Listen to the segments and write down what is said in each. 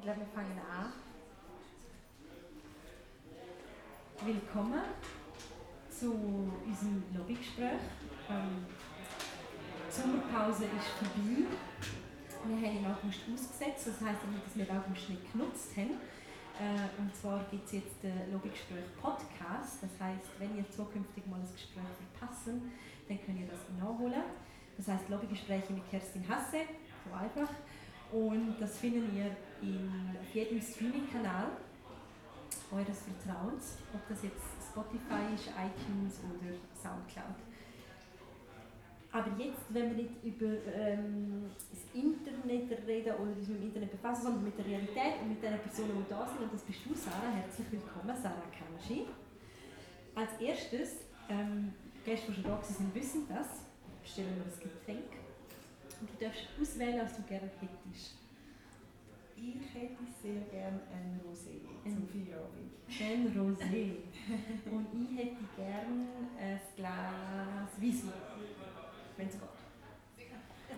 Ich glaube, wir fangen an. Willkommen zu unserem Lobbygespräch. Ähm, die Sommerpause ist vorbei. Wir haben im August ausgesetzt, das heisst nicht, dass wir den August nicht genutzt haben. Äh, und zwar gibt es jetzt den Lobbygespräch Podcast. Das heisst, wenn ihr zukünftig mal ein Gespräch verpassen, dann könnt ihr das nachholen. Das heisst Lobbygespräche mit Kerstin Hasse, so einfach. Und das findet ihr in, auf jedem Streaming-Kanal eures Vertrauens, ob das jetzt Spotify ist, iTunes oder Soundcloud. Aber jetzt, wenn wir nicht über ähm, das Internet reden oder uns mit dem Internet befassen, sondern mit der Realität und mit den Personen, die da sind, und das bist du, Sarah. Herzlich willkommen, Sarah Kanji. Als erstes, ähm, Gäste, die schon da sind, wissen das, bestellen wir das Getränk. Und du darfst auswählen, was du gerne hättest. Ich hätte sehr gerne ein Rosé zum Feierabend. Ein Rosé. Und ich hätte gerne ein Glas Weisswein, wenn es geht.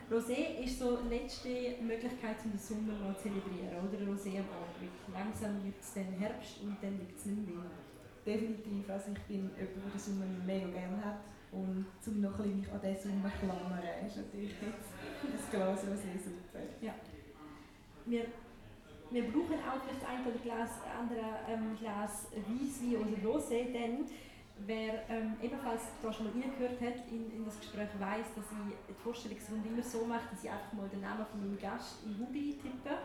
Rosé ist so die letzte Möglichkeit, um den Sommer noch zu zelebrieren, oder? Rosé am Abend. Langsam wird es dann Herbst und dann liegt es nicht mehr. Definitiv. Also ich bin jemand, der den Sommer mega gerne hat. Und um noch ein mich an diesen Sommer klammern, ist natürlich jetzt ein Glas Rosé super. Ja. Wir wir brauchen auch vielleicht ein oder Glas, andere ähm, Glas Weisswein oder Rosé, denn wer ähm, ebenfalls da schon mal reingehört hat in, in das Gespräch, weiß, dass ich die Vorstellungsrunde immer so mache, dass ich einfach mal den Namen von meinem Gast in Hubi tippe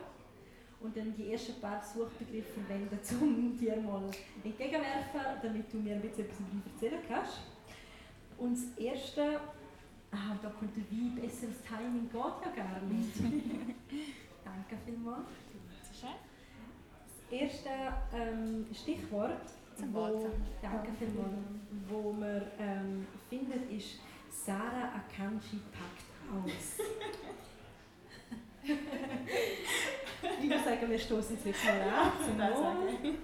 und dann die ersten paar Suchbegriffe verwende, um dir mal entgegenwerfen, damit du mir ein bisschen etwas erzählen kannst. Und das erste, ah, da kommt der Wein, besseres Timing geht ja gar nicht. Danke vielmals. Das erste ähm, Stichwort, wo, danke vielmals, wo man ähm, findet, ist Sarah Akanji packt aus. ich würde sagen, wir stoßen jetzt mal an. Zum Wohl.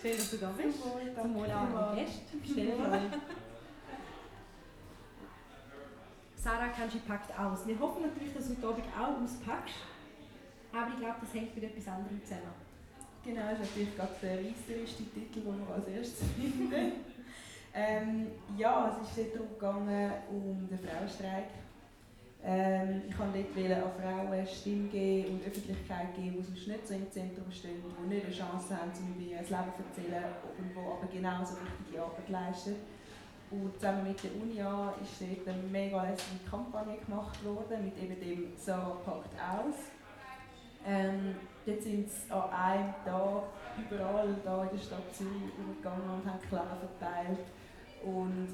Schön, dass du da bist. Zum Wohl, Zum Wohl an die Gäste. Stell dir mal. Sarah Akanji packt aus. Wir hoffen natürlich, dass du heute Abend auch auspackst. Aber ich glaube, das hängt mit etwas anderem zusammen. Genau, das ist natürlich gerade der reißerischste Titel, den wir als erstes finden. ähm, ja, es ist darum gegangen, um den Frauenstreik. Ähm, ich wollte dort an Frauen Stimme geben und Öffentlichkeit geben, die sonst nicht so im Zentrum stehen, die nicht eine Chance haben, um ihr Leben zu erzählen und die aber genauso wichtige Arbeit leisten. Und zusammen mit der UNIA ist dort eine mega lässige Kampagne gemacht worden mit eben dem «Sarah packt aus». Ähm, dort sind sie an einem Tag überall da in der Stadt Zürich übergegangen und haben Kleider verteilt. Und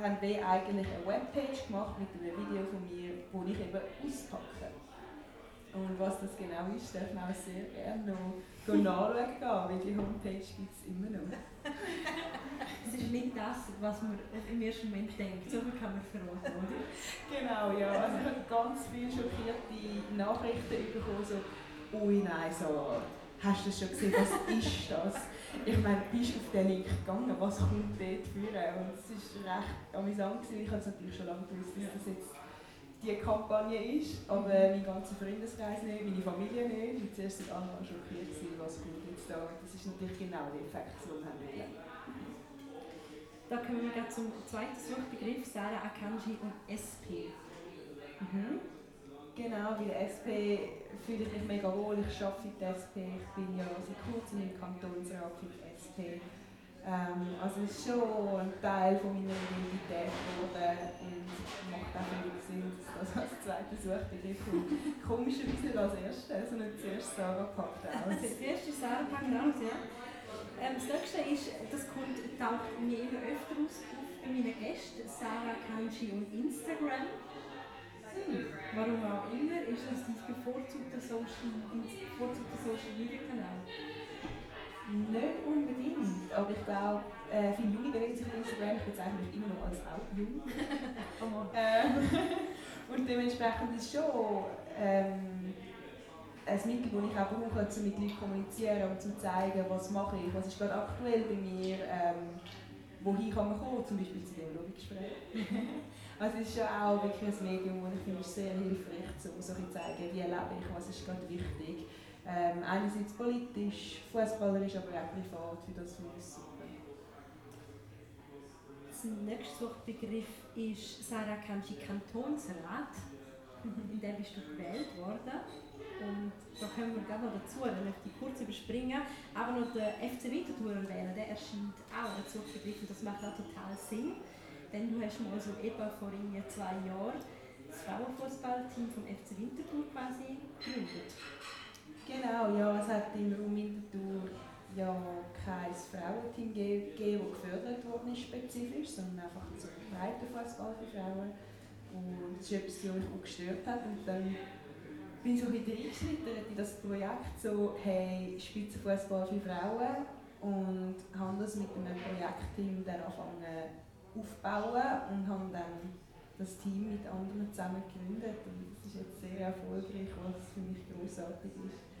haben wie eigentlich eine Webpage gemacht mit einem Video von mir, wo ich eben auspacke. Und was das genau ist, darf man auch sehr gerne noch nachschauen gehen, weil die Homepage gibt es immer noch. Es ist nicht das, was man im ersten Moment denkt. So viel kann man verraten, oder? Genau, ja. Also ich habe ganz viele schockierte Nachrichten bekommen, so «Ui, nein, so, hast du das schon gesehen, was ist das?» Ich meine, bist du auf den Link gegangen, was kommt dort führen? Und es war recht amüsant, ich habe es natürlich schon lange gewusst, dass das jetzt die Kampagne ist, aber mein ganzer Freundeskreis nicht, meine Familie nicht. Und zuerst sind alle schockiert, was kommt jetzt da. Das ist natürlich genau der Effekt, den wir haben Da kommen wir zum zweiten Suchbegriff, Sarah Akanji und SP. Mhm. Genau, weil SP fühle ich mich mega wohl, ich arbeite in der SP, ich bin ja seit kurzem im Kantonsrat für die SP. Ähm, also es ist schon ein Teil von meiner Identität geworden und macht auch viel Sinn, dass das als zweiter Suchbegriff kommt. Komischerweise nicht als erstes, sondern zuerst Sarah packt aus. Das erste Sarah packt aus, ja. Ähm, das nächste ist, das kommt, taucht mir immer öfter aus bei meinen Gästen, Sarah Kanji und Instagram. Hm. Warum auch immer, ist das dein bevorzugter Social, bevorzugter Social Media Kanal? Nicht unbedingt, aber ich glaube, äh, viele Junge bewegen sich auf Instagram, ich bezeichne mich immer noch als auch jung. ähm, und dementsprechend ist es schon ähm, ein Mittel, das ich auch brauche, um mit Leuten zu kommunizieren und zu zeigen, was mache ich, was ist gerade aktuell bei mir, ähm, wohin kann man kommen, zum Beispiel zu dem Lobbygespräch. also es ist schon auch wirklich ein Medium, das ich finde sehr hilfreich, um so zu zeigen, wie erlebe ich, was ist gerade wichtig Ähm, einerseits politisch, fußballerisch, aber auch privat, für das super. Der nächste Suchbegriff ist Sarah Kanji Kantonsrat. In dem bist du gewählt worden. Und da kommen wir gerade noch dazu, dann möchte ich kurz überspringen. Aber noch der FC Winterthur erwähnen, der erscheint auch als Suchbegriff und das macht auch total Sinn. Denn du hast mal so etwa vor zwei Jahren das Frauenfußballteam vom FC Winterthur quasi gegründet. Genau, ja, es hat im Raum Winterthur ja kein Frauenteam gegeben, das gefördert worden ist spezifisch, sondern einfach so Breitenfußball für Frauen. Und das ist etwas, was mich auch gestört hat. Und dann bin ich so ein bisschen in das Projekt, so hey, Spitzenfußball für Frauen und habe das mit einem Projektteam dann angefangen aufbauen und habe dann das Team mit anderen zusammen gegründet und das ist jetzt sehr erfolgreich, was für mich großartig ist.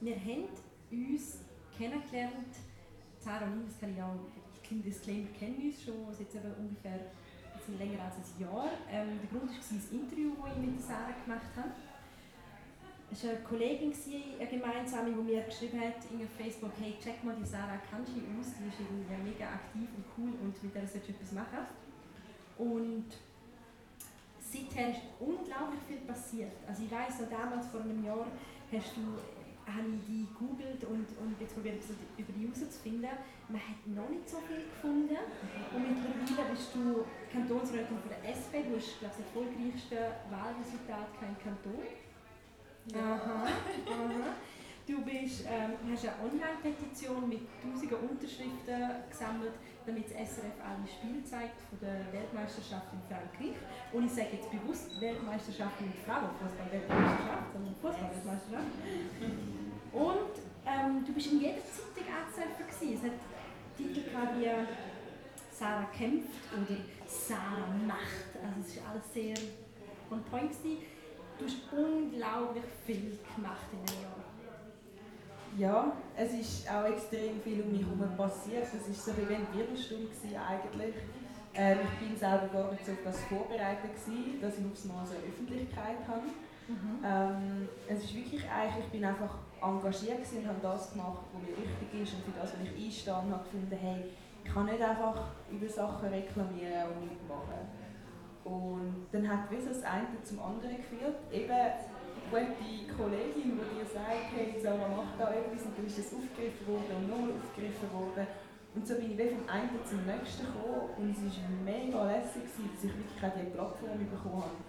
Wir haben uns kennengelernt, Sarah und ich, das kann ich auch, kleinen Disclaimer, kennen uns schon seit ungefähr länger als ein Jahr. Ähm, der Grund war das Interview, das ich mit Sarah gemacht habe. Es war eine Kollegin, eine gemeinsame, die mir geschrieben hat in Facebook, hey, check mal die Sarah Kanji aus, die ist irgendwie mega aktiv und cool und mit der solltest du etwas machen. Und seither ist unglaublich viel passiert. Also ich weiss noch damals, vor einem Jahr, hast du habe ich die gegoogelt und, und jetzt probiert über die herauszufinden. Man hat noch nicht so viel gefunden. Und mittlerweile bist du Kantonsrätin von der SP. Du hast, ich, das erfolgreichste Wahlresultat kein Kanton. Aha. Du bist, ähm, hast eine Online-Petition mit tausenden Unterschriften gesammelt, damit das SRF alle Spiele zeigt von der Weltmeisterschaft in Frankreich. Und ich sage jetzt bewusst Weltmeisterschaft mit Frauen, Fußball-Weltmeisterschaft, sondern Fußball-Weltmeisterschaft. Und ähm, du bist in jeder Zeitung anzutreffen. Es hat Titel wie Sarah kämpft oder Sarah macht. Also es ist alles sehr on point. Du hast unglaublich viel gemacht in einem Jahr. Ja, es ist auch extrem viel um mich herum passiert. Es war so wie eine Wirbelstunde eigentlich. Ähm, ich bin selber gar nicht so auf das vorbereitet, gewesen, dass ich aufs Mal so eine Öffentlichkeit habe. Mhm. Ähm, es ist wirklich eigentlich, ich bin einfach engagiert und habe das gemacht, was mir wichtig ist und für das, was ich einstehe, habe gefunden, hey, ich kann nicht einfach über Sachen reklamieren und mitmachen. Und dann hat wie das eine zum anderen geführt. Eben gute Kollegin, die dir sagt, hey Sarah, mach da etwas und dann ist das aufgegriffen worden und nochmal aufgegriffen worden. Und so bin ich vom einen zum nächsten gekommen und es war mega lässig, dass ich wirklich auch diese Plattform bekommen habe.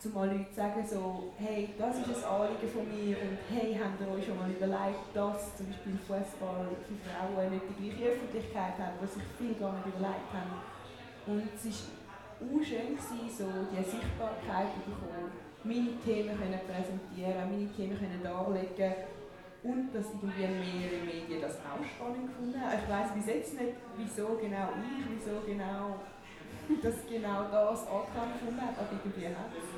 Zumal Leute sagen so, hey, das ist ein Anliegen von mir und hey, habt ihr euch schon mal überlegt, dass zum Beispiel Fußball für Frauen nicht die gleiche Öffentlichkeit hat, was sich viele gar nicht überlegt haben. Und es war schön, so diese Sichtbarkeit zu bekommen meine Themen können präsentieren, meine Themen können darlegen und dass irgendwie mehrere Medien das auch spannend gefunden haben. Ich weiss bis jetzt nicht, wieso genau ich, wieso genau das genau das Anklang gefunden hat, aber irgendwie hat es.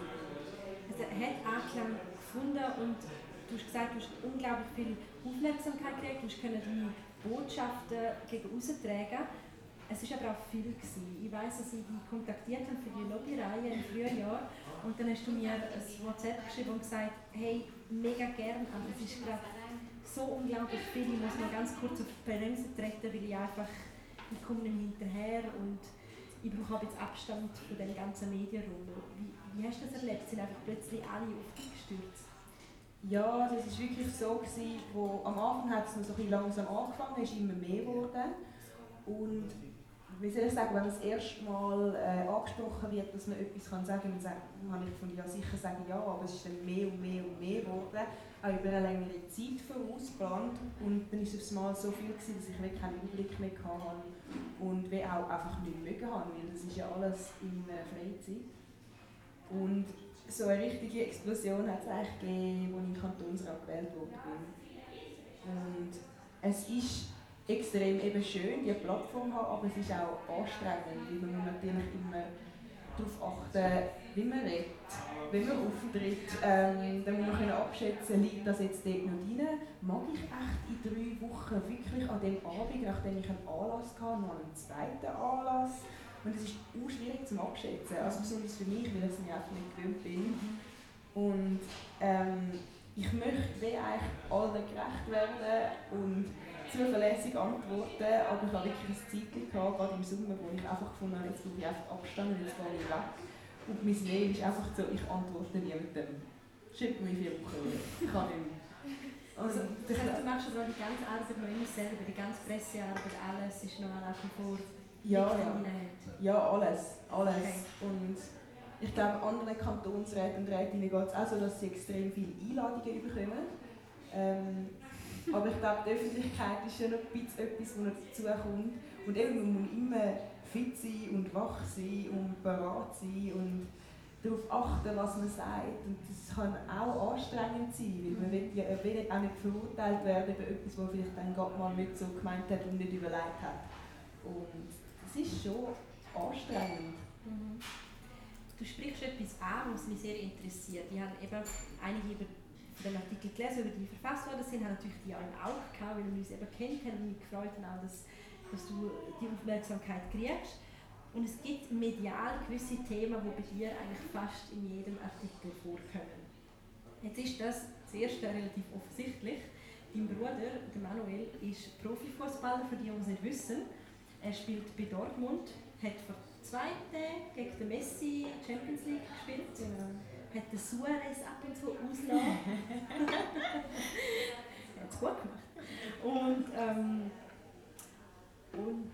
Also hat Anklang gefunden und du hast gesagt, du hast unglaublich viel Aufmerksamkeit gekriegt, du hast deine Botschaften gegen tragen es war aber auch viel. Gewesen. Ich weiss, dass ich dich kontaktiert habe für die Lobbyreihe im frühen Jahr und dann hast du mir ein WhatsApp geschrieben und gesagt, hey, mega gern, aber es ist gerade so unglaublich viel, ich muss noch ganz kurz auf die Bremse treten, weil ich einfach, ich komme nicht hinterher und ich brauche jetzt Abstand von dem ganzen Medienrummel. Wie, wie hast du das erlebt? Sind einfach plötzlich alle auf dich gestürzt? Ja, das war wirklich so, gewesen, wo am Anfang hat es noch so ein bisschen langsam angefangen, ist immer mehr geworden. Und wie soll ich sagen, wenn das erste Mal äh, angesprochen wird, dass man etwas kann sagen kann, dann habe ich von ja sicher sagen ja, aber es ist dann mehr und mehr und mehr geworden, auch über eine längere Zeit vorausgeplant und dann war es Mal so viel gewesen, dass ich wirklich keinen Überblick mehr hatte und wie auch einfach nicht mögen habe, weil das ist ja alles in äh, Freizeit. Und so eine richtige Explosion hat es eigentlich gegeben, als ich in Kantonsrat gewählt wurde. Und es ist extrem eben schön, die Plattform haben, aber es ist auch anstrengend, weil man natürlich immer darauf achten, wie man redet, wie man auftritt. Ähm, dann muss man abschätzen, liegt das jetzt dort noch rein? Mag ich echt in drei Wochen wirklich an dem Abend, nachdem ich einen Anlass hatte, noch einen zweiten Anlass? Und das ist auch schwierig zu abschätzen, also besonders für mich, weil ich es mir einfach nicht gewöhnt bin. Und ähm, ich möchte eigentlich allen gerecht werden und zuverlässig antworten, aber ich habe wirklich ein Zeitchen gehabt, gerade im Sommer, wo ich einfach gefunden habe, jetzt brauche ich einfach Abstand und jetzt gehe ich weg. Und mein Leben ist einfach so, ich antworte niemandem. Schreibt mir vier Wochen Ich kann nicht mehr. Also, das heißt, du machst also die ganze Arbeit noch immer selber, die ganze Pressearbeit, alles ist noch nach wie vor ja, ja. ja, alles. alles. Okay. Und ich glaube, anderen Kantonsräten und Rätinnen geht es auch so, dass sie extrem viele Einladungen bekommen. Ähm, aber ich glaube, die Öffentlichkeit ist schon noch ein etwas, was noch dazukommt. Und eben, man muss immer fit sein und wach sein und bereit sein und darauf achten, was man sagt. Und das kann auch anstrengend sein, weil man will ja will auch nicht verurteilt werden über etwas, was vielleicht dann Gott mal nicht so gemeint hat und nicht überlegt hat. Und das ist schon anstrengend. Mhm. Du sprichst etwas an, was mich sehr interessiert. Ich habe eben einige über den Artikel gelesen, über die verfasst worden sind, haben natürlich die auch im Auge gehabt, weil wir uns eben kennt haben und mich gefreut haben, dass, dass du die Aufmerksamkeit kriegst. Und es gibt medial gewisse Themen, die bei dir eigentlich fast in jedem Artikel vorkommen. Jetzt ist das zuerst relativ offensichtlich. Dein Bruder, der Manuel, ist Profifußballer, für die, die es nicht wissen. Er spielt bei Dortmund, hat vor zwei Tagen gegen den Messi Champions League gespielt. Genau. Hat den Suarez ab und zu ausgelassen. hat es gut gemacht. Und, ähm, und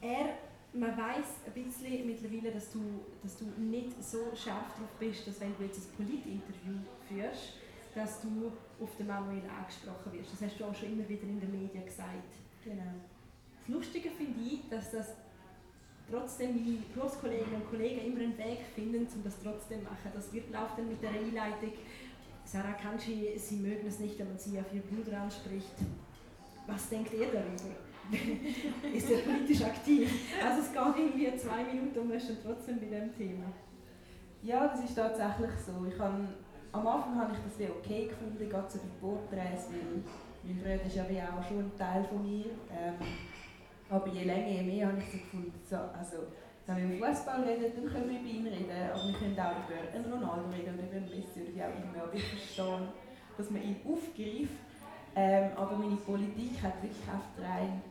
er man weiß ein bisschen mittlerweile, dass du, dass du nicht so scharf drauf bist, dass wenn du jetzt ein Politinterview führst, dass du auf den Manuel angesprochen wirst. Das hast du auch schon immer wieder in den Medien gesagt. Genau. Das Lustige finde ich, dass das trotzdem meine Berufskollegen und Kollegen immer einen Weg finden, um das trotzdem zu machen. Das wird läuft dann mit der Einleitung. Sarah Kanji, Sie mögen es nicht, wenn man Sie auf Ihr Bruder anspricht. Was denkt ihr darüber? ist er politisch aktiv. Also es geht irgendwie zwei Minuten und wir sind trotzdem bei dem Thema. Ja, das ist tatsächlich so. Ich habe, am Anfang habe ich das sehr okay gefunden, gerade so bei Porträts, weil mein Bruder ist ja wie auch schon ein Teil von mir. Ähm, aber je länger, je mehr habe ich so gefunden, so, also, wenn wir über Fußball reden, dann können wir über ihn reden, aber wir können auch über einen Ronaldo reden oder über einen Messi oder wie auch immer. Aber ich verstehe, dass man ihn aufgreift. Ähm, aber meine Politik hat wirklich auf rein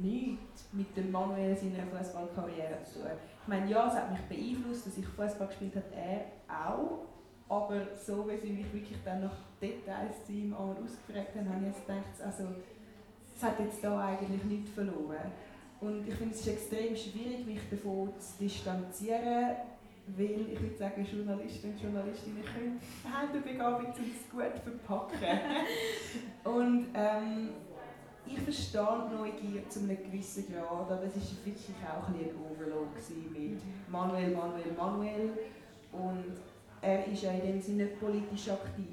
nichts mit dem Manuel seiner Fußballkarriere zu tun. Ich meine, ja, es hat mich beeinflusst, dass ich Fußball gespielt habe, er auch. Aber so wie sie mich wirklich dann nach Details zu ihm ausgefragt haben, habe ich jetzt gedacht, also, es hat jetzt da eigentlich nichts verloren. Und ich finde es ist extrem schwierig, mich davon zu distanzieren, weil ich würde sagen, Journalisten und Journalistinnen können haben Begabung, um es gut verpacken. und ähm, ich verstehe Neugier zu einem gewissen Grad, aber es war wirklich auch ein, ein Overload mit Manuel, Manuel, Manuel. Und er ist ja in dem Sinne nicht politisch aktiv.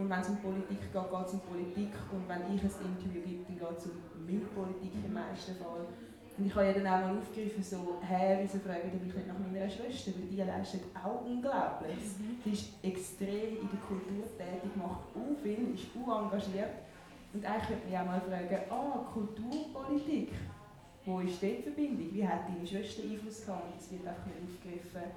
Und wenn es um Politik geht, geht es um Politik. Und wenn ich ein Interview gebe, dann geht es um meine Politik im meisten Fall. Und ich habe ja dann auch mal aufgegriffen, so, hey, wieso fragen die mich nicht nach meiner Schwester, weil die leistet auch unglaublich. Mhm. Sie ist extrem in der Kultur tätig, macht auch viel, ist auch engagiert. Und eigentlich könnte man ja mal fragen, ah, Kulturpolitik, wo ist dort die Verbindung? Wie hat deine Schwester Einfluss gehabt? Das wird einfach nicht aufgegriffen.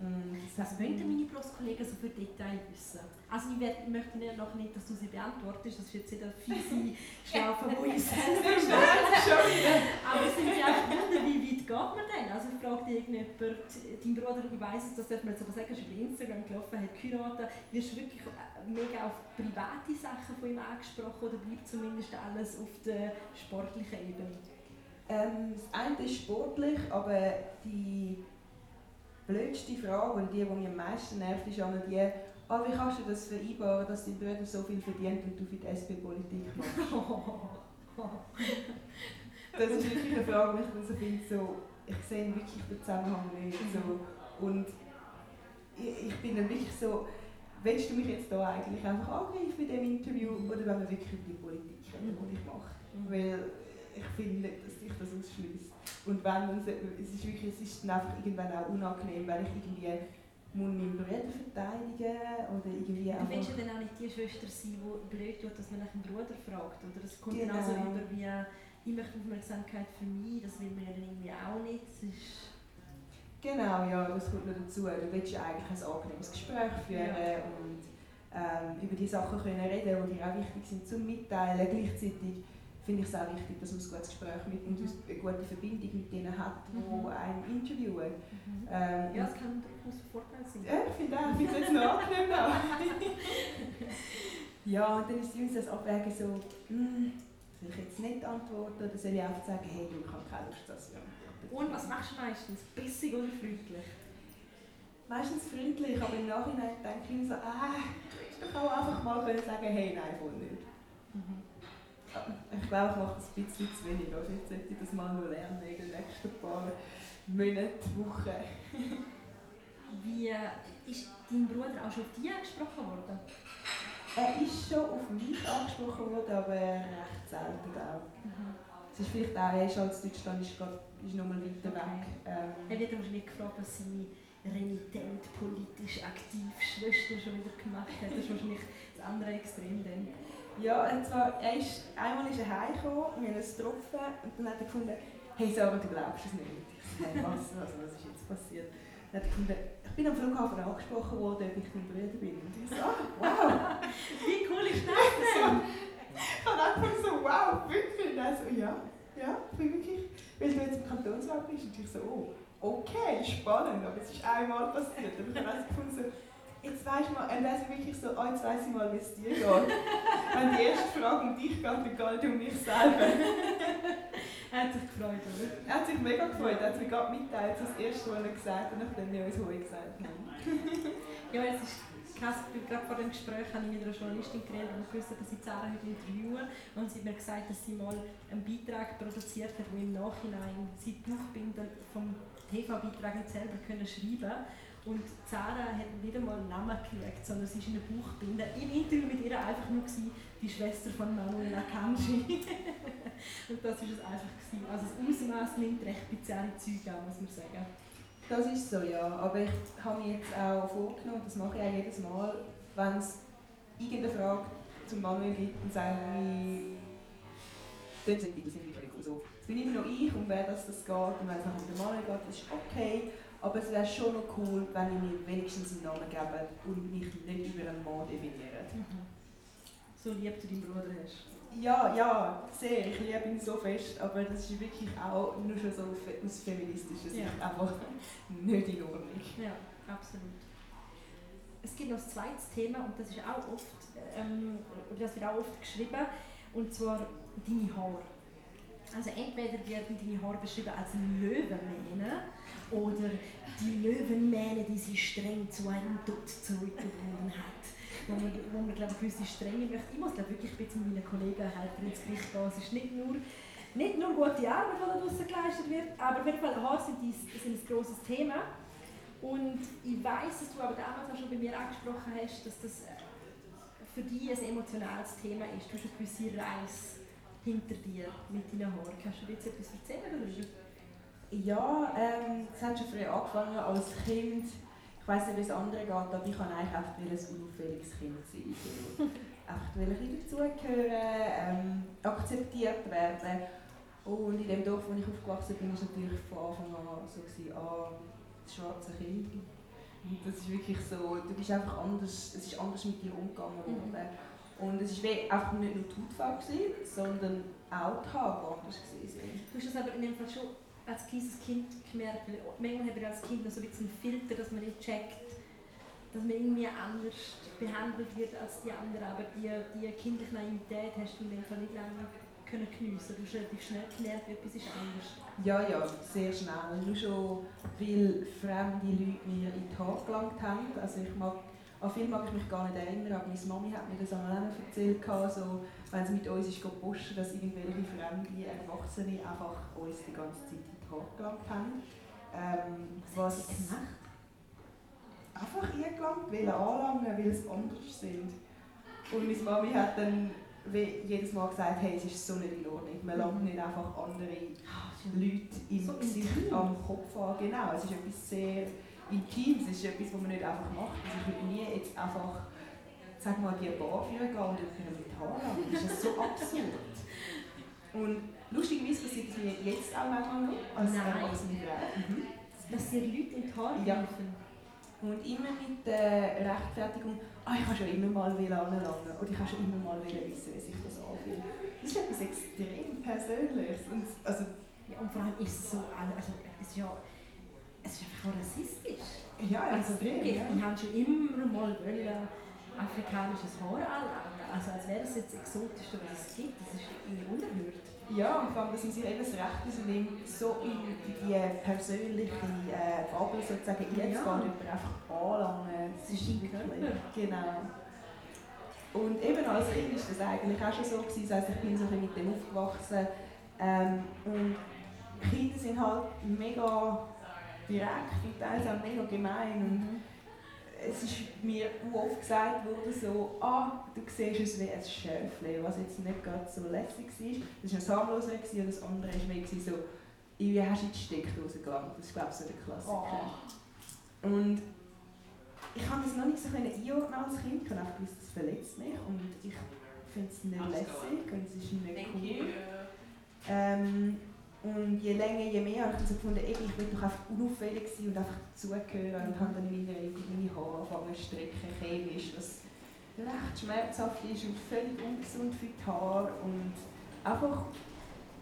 Und Was wollen meine Plus-Kollegen so für Details wissen? Also ich, werd, möchte noch nicht, dass du sie beantwortest, das ist jetzt nicht eine fiese Schlaufe, wo ich selbst Aber es sind ja auch Wunder, wie weit geht man denn? Also ich frage dich irgendjemand, dein Bruder, ich weiss es, das darf man jetzt aber sagen, ist über Instagram gelaufen, hat geheiratet, wirst du wirklich mega auf private Sachen von ihm angesprochen oder bleibt zumindest alles auf der sportlichen Ebene? Ähm, das eine ist sportlich, aber die blödste Frage und die, die mich am meisten nervt, ist auch noch die, ah, wie kannst du das vereinbaren, dass dein Bruder so viel verdient und du für die SP-Politik machst? das ist wirklich eine Frage, die ich so finde, so, ich sehe wirklich den Zusammenhang nicht. So. Und ich, ich bin dann wirklich so, willst du mich jetzt da eigentlich einfach angreifen in diesem Interview oder wenn wir wirklich über die Politik reden, die ich mache? Mhm. Weil ich finde nicht, dass sich das ausschließt. Und wenn, dann, es ist wirklich, es ist dann einfach irgendwann auch unangenehm, weil ich irgendwie muss meinen Bruder verteidigen oder irgendwie Du willst ja dann auch nicht die Schwester sein, die blöd tut, dass man nach dem Bruder fragt. Oder es kommt genau. genauso rüber wie ich möchte Aufmerksamkeit für mich, das will man ja dann irgendwie auch nicht. Das ist genau, ja, das kommt noch dazu. Du willst ja eigentlich ein angenehmes Gespräch führen ja. und ähm, über die Sachen können reden, die dir auch wichtig sind zum Mitteilen. Gleichzeitig finde ich es auch wichtig, dass man ein gutes Gespräch mit und eine gute Verbindung mit denen hat, die mhm. einen interviewen. Mhm. Ähm, ja, das kann durchaus ein Vorteil sein. Ja, ich finde auch, ich finde es jetzt noch angenehm. ja, und dann ist es das Abwägen so, hm, soll ich jetzt nicht antworten oder soll ich einfach sagen, hey, du, ich habe keine Lust, dass wir Und was machst du meistens? Bissig oder freundlich? Meistens freundlich, aber im Nachhinein denke ich mir so, ah, du hättest doch auch einfach mal können sagen, hey, nein, voll nicht. Mhm. Ich glaube, ich mache das ein bisschen zu wenig. Also jetzt sollte ich das mal noch lernen in den nächsten paar Monaten, Wochen. Wie ist dein Bruder auch schon auf dich angesprochen worden? Er ist schon auf mich angesprochen worden, aber recht selten auch. Mhm. Es ist vielleicht auch, er ist als Deutschland ist, grad, ist noch mal weiter weg. Ähm, er wird wahrscheinlich gefragt, was seine renitent politisch aktiv Schwester schon wieder gemacht hat. Das ist wahrscheinlich das andere Extrem dann. Ja, und zwar, er ist, einmal ist er heimgekommen, wir haben uns getroffen und dann hat er gefunden, hey Sarah, du glaubst es nicht. Ich so, was, also, was ist jetzt passiert? Dann hat er gefunden, ich bin am Flughafen angesprochen worden, ob ich dein Bruder bin. Und ich so, ah, wow. Wie cool ist das denn? ich habe einfach so, wow, wirklich? Und er so, ja, ja, ich bin wirklich, weil du jetzt im Kantonswagen bist. Und ich so, oh, okay, spannend, aber es ist einmal passiert. Ich habe gefunden, so, jetzt du mal, und dann wirklich so, oh, jetzt weiss ich mal, wie es dir geht. Wenn die erste Frage um dich geht, dann geht es um mich selber. er hat sich gefreut, oder? Er hat sich mega gefreut, er hat mir gerade mitteilt, das erste, was er gesagt hat, nachdem wir uns Hoi gesagt haben. ja, es ist krass, gerade vor dem Gespräch habe ich mit einer Journalistin geredet, die gewusst dass sie Sarah heute interviewen. Und sie hat mir gesagt, dass sie mal einen Beitrag produziert hat, wo im Nachhinein sie die Buchbinder vom TV-Beitrag nicht selber können schreiben und Zara hat nicht einmal einen Namen gekriegt, sondern sie ist in einem Buchbinde. Im Interview mit ihr einfach nur gewesen, die Schwester von Manuela Kanji. und das war es einfach. Gewesen. Also das Ausmaß nimmt recht bizarre Züge an, muss man sagen. Das ist so, ja. Aber ich habe mir jetzt auch vorgenommen, das mache ich auch jedes Mal, wenn es irgendeine Frage zum Manuel gibt, dann sage ich, dort sind so. Es bin immer noch ich und wer das, das geht. Und wenn es nach dem Manuel geht, das ist okay. Aber es wäre schon noch cool, wenn ich mir wenigstens einen Namen gebe und mich nicht über einen Mann definiere. Mhm. So lieb du deinen Bruder hast. Ja, ja, sehr. Ich liebe ihn so fest, aber das ist wirklich auch nur schon so aus feministischer Sicht ja. einfach nicht in Ordnung. Ja, absolut. Es gibt noch ein zweites Thema und das ist auch oft, ähm, das wird auch oft geschrieben, und zwar deine Haare. Also entweder werden deine Haare beschrieben als Löwenmähne oder die Löwenmähne, die sie streng zu einem Tod zurückgebunden hat. Wo man, wo man glaube ich, gewisse Strenge möchte. Ich muss glaube wirklich ein bisschen meinen Kollegen helfen ins Gericht gehen. Es ist nicht nur, nicht nur gute Arbeit, die da draußen geleistet wird, aber auf jeden Fall Haare sind, sind ein grosses Thema. Und ich weiß, dass du aber damals auch schon bei mir angesprochen hast, dass das für dich ein emotionales Thema ist. Du hast eine gewisse Reise hinter dir mit deinen Haaren. Kannst du dir jetzt etwas erzählen darüber? Ja, ähm, es hat schon früh angefangen als Kind. Ich weiß nicht, wie es anderen geht, aber ich kann eigentlich einfach ein unauffälliges Kind sein. einfach will ich dazugehören, ähm, akzeptiert werden. Und in dem Dorf, wo ich aufgewachsen bin, war es natürlich von Anfang an so, gewesen, ah, das schwarze Kind. Und das ist wirklich so, du bist einfach anders, es ist anders mit dir umgegangen worden. Mhm. Und es war einfach nicht nur die Hautfarbe, sondern auch die Haare anders. Gewesen. Du hast das aber in dem Fall schon als kleines Kind gemerkt, weil manchmal habe ich als Kind noch so ein bisschen einen Filter, dass man nicht checkt, dass man irgendwie anders behandelt wird als die anderen, aber die, die kindliche Naivität hast du in dem Fall nicht lange können geniessen. Du hast relativ schnell gelernt, etwas ist anders. Ja, ja, sehr schnell. Nur schon, weil fremde Leute mir in die Haare gelangt haben. Also ich mag, an viel mag ich mich gar nicht erinnern, aber meine Mami hat mir das einmal erzählt, so, wenn sie mit uns ist posten, dass irgendwelche fremde Erwachsene einfach uns die ganze Zeit angelangt haben. Ähm, was was gemacht? Einfach eingelangt, wollen anlangen, weil es anders sind. Und meine Mami hat dann jedes Mal gesagt, hey, es ist so nicht in Ordnung. Man langt mhm. nicht einfach andere Leute im so Gesicht am Kopf an. Genau, es ist etwas sehr Intimes, es ist etwas, was man nicht einfach macht. Also ich würde nie jetzt einfach, sag mal, die Bar führen gehen und jemanden mit Haaren. Das ist so absurd. Und Lustigerweise passiert es mir jetzt auch manchmal noch, als. Erwachsene. Mhm. Dass dir Leute in die Haare ja. helfen? Und immer mit der Rechtfertigung, ah, ich habe schon immer mal anlangen oder ich habe schon immer mal wissen, wie sich das anfühlt. Das ist etwas extrem Persönliches. Und, also, ja, und vor allem ist es so, also, es ist ja es ist einfach auch rassistisch. Ja, also wirklich, ja. ich habe schon immer mal wollen, afrikanisches Haar anlangen. Also als wäre es jetzt exotisch, was es gibt. Das ist irgendwie unerhört. Ja, und vor allem, dass sie sich eben das Recht nehmen, so in die persönliche äh, Bubble sozusagen ja. einzugehen und einfach anlangen. Das ist wirklich, genau. Und eben als Kind war das eigentlich auch schon so, gewesen, das heisst, ich bin so ein mit dem aufgewachsen. Ähm, und Kinder sind halt mega direkt und teils auch mega gemein. Und mhm. es ist mir oft gesagt worden, so, ah, du siehst es wie ein Schäfchen, was jetzt nicht gerade so lässig war. Das war ein harmloser und das andere war mehr so, wie hast du die Steckdose gelangt. Das ist, glaube ich, so der Klassiker. Oh. Und ich habe das noch nicht so einordnen als Kind. Ich habe einfach gewusst, das verletzt mich und ich finde es nicht lässig und es ist nicht cool. Und je länger, je mehr habe ich gefunden, ich will doch einfach unauffällig und einfach zugehören. Und habe dann meine, meine Haare angefangen zu strecken, chemisch, was recht schmerzhaft ist und völlig ungesund für die Haare. Und einfach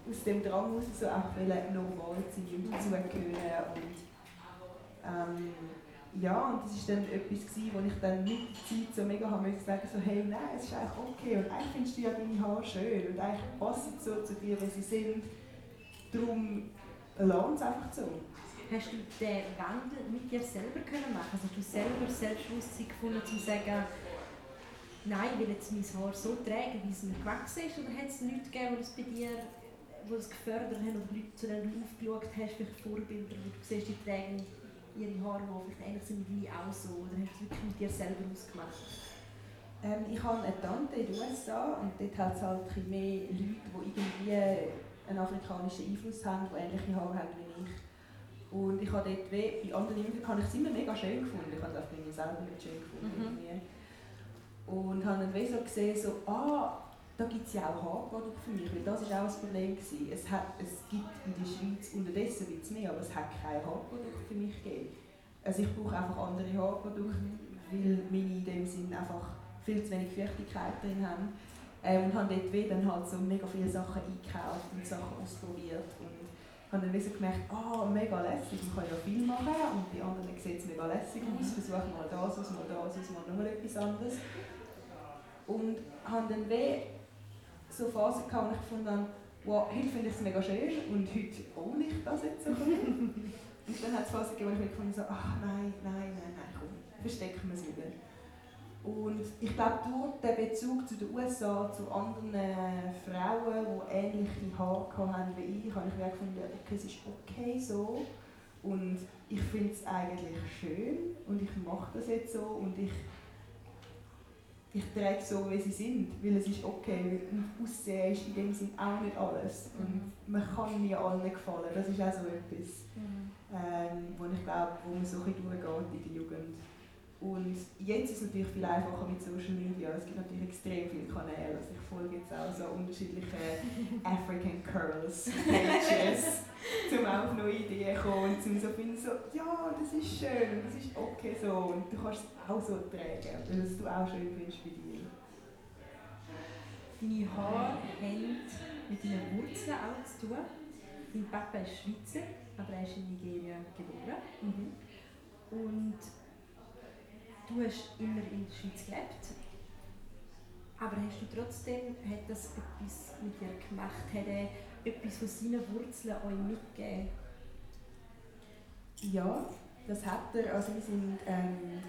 aus dem Drang heraus so auch normal sein und zugehören. Und, ähm, ja, und das war dann etwas, gewesen, wo ich dann mit der Zeit so mega haben sagen so hey, nein, es ist eigentlich okay und eigentlich findest du ja deine Haare schön und eigentlich passen sie so zu dir, wie sie sind Darum lernt es einfach so. Hast du den Wandel mit dir selber können machen? Also hast du selber Selbstbewusstsein gefunden, um zu sagen, nein, ich will jetzt mein Haar so tragen, wie es mir gewachsen ist? Oder hat es Leute gegeben, die das bei dir die das gefördert haben oder Leute, zu denen du aufgeschaut hast, vielleicht Vorbilder, wo du siehst, die tragen ihre Haare, die vielleicht ähnlich sind wie auch so? Oder hast du es wirklich mit dir selber ausgemacht? Ähm, ich habe eine Tante in den USA und dort hat es halt mehr Leute, die irgendwie einen afrikanischen Einfluss haben, die ähnliche Haare haben wie ich. Und ich habe dort wie, bei anderen Impfungen habe ich es immer mega schön gefunden. Ich habe es auch bei mir selber nicht schön gefunden. Mhm. Und habe dann so gesehen, so, ah, da gibt es ja auch Haarprodukte für mich, weil das war auch ein Problem. Gewesen. Es, hat, es gibt in der Schweiz unterdessen ein bisschen mehr, aber es hat kein Haarprodukt für mich gegeben. Also ich brauche einfach andere Haarprodukte, mhm. weil meine in dem Sinn einfach viel zu wenig Feuchtigkeit drin haben. Ähm, und habe dort dann halt so mega viele Sachen eingekauft und Sachen ausprobiert und habe dann so gemerkt, ah, oh, mega lässig, man kann ja viel machen und bei anderen sieht es mega lässig aus, mhm. versuche mal das aus, mal das aus, mal nochmal etwas anderes. Und habe dann wie so Phasen gehabt, wo ich gefunden habe, wow, heute finde ich es mega schön und heute ohne ich das jetzt so Und dann hat es Phasen gegeben, wo ich gefunden habe, ach nein, nein, nein, nein, komm, verstecken wir es wieder. Und ich glaube, durch den Bezug zu den USA, zu anderen äh, Frauen, die ähnliche Haare hatten wie ich, habe ich gefunden, okay, es ist okay so. Und ich finde es eigentlich schön und ich mache das jetzt so und ich, ich trage so, wie sie sind, weil es ist okay. Und Aussehen ist in dem Sinne auch nicht alles. Und man kann mir allen gefallen. Das ist auch so etwas, mhm. ähm, wo ich glaube, wo man so ein bisschen durchgeht in der Jugend. Und jetzt ist es natürlich viel einfacher mit Social Media. Es gibt natürlich extrem viele Kanäle. Also ich folge jetzt auch so unterschiedliche African Curls Pages, um auf neue Ideen zu kommen und um so finden, so, ja, das ist schön und das ist okay so. Und du kannst es auch so tragen, weil es du auch schön findest bei dir. Deine Haare haben mit deinen Wurzeln auch zu tun. Dein Papa ist Schweizer, aber er ist in Nigeria geboren. Mhm. Und du hast immer in der Schweiz gelebt, aber hast du trotzdem, hat das etwas mit dir gemacht? Hat er etwas von seinen Wurzeln euch mitgegeben? Ja, das hat er. Also wir sind ähm,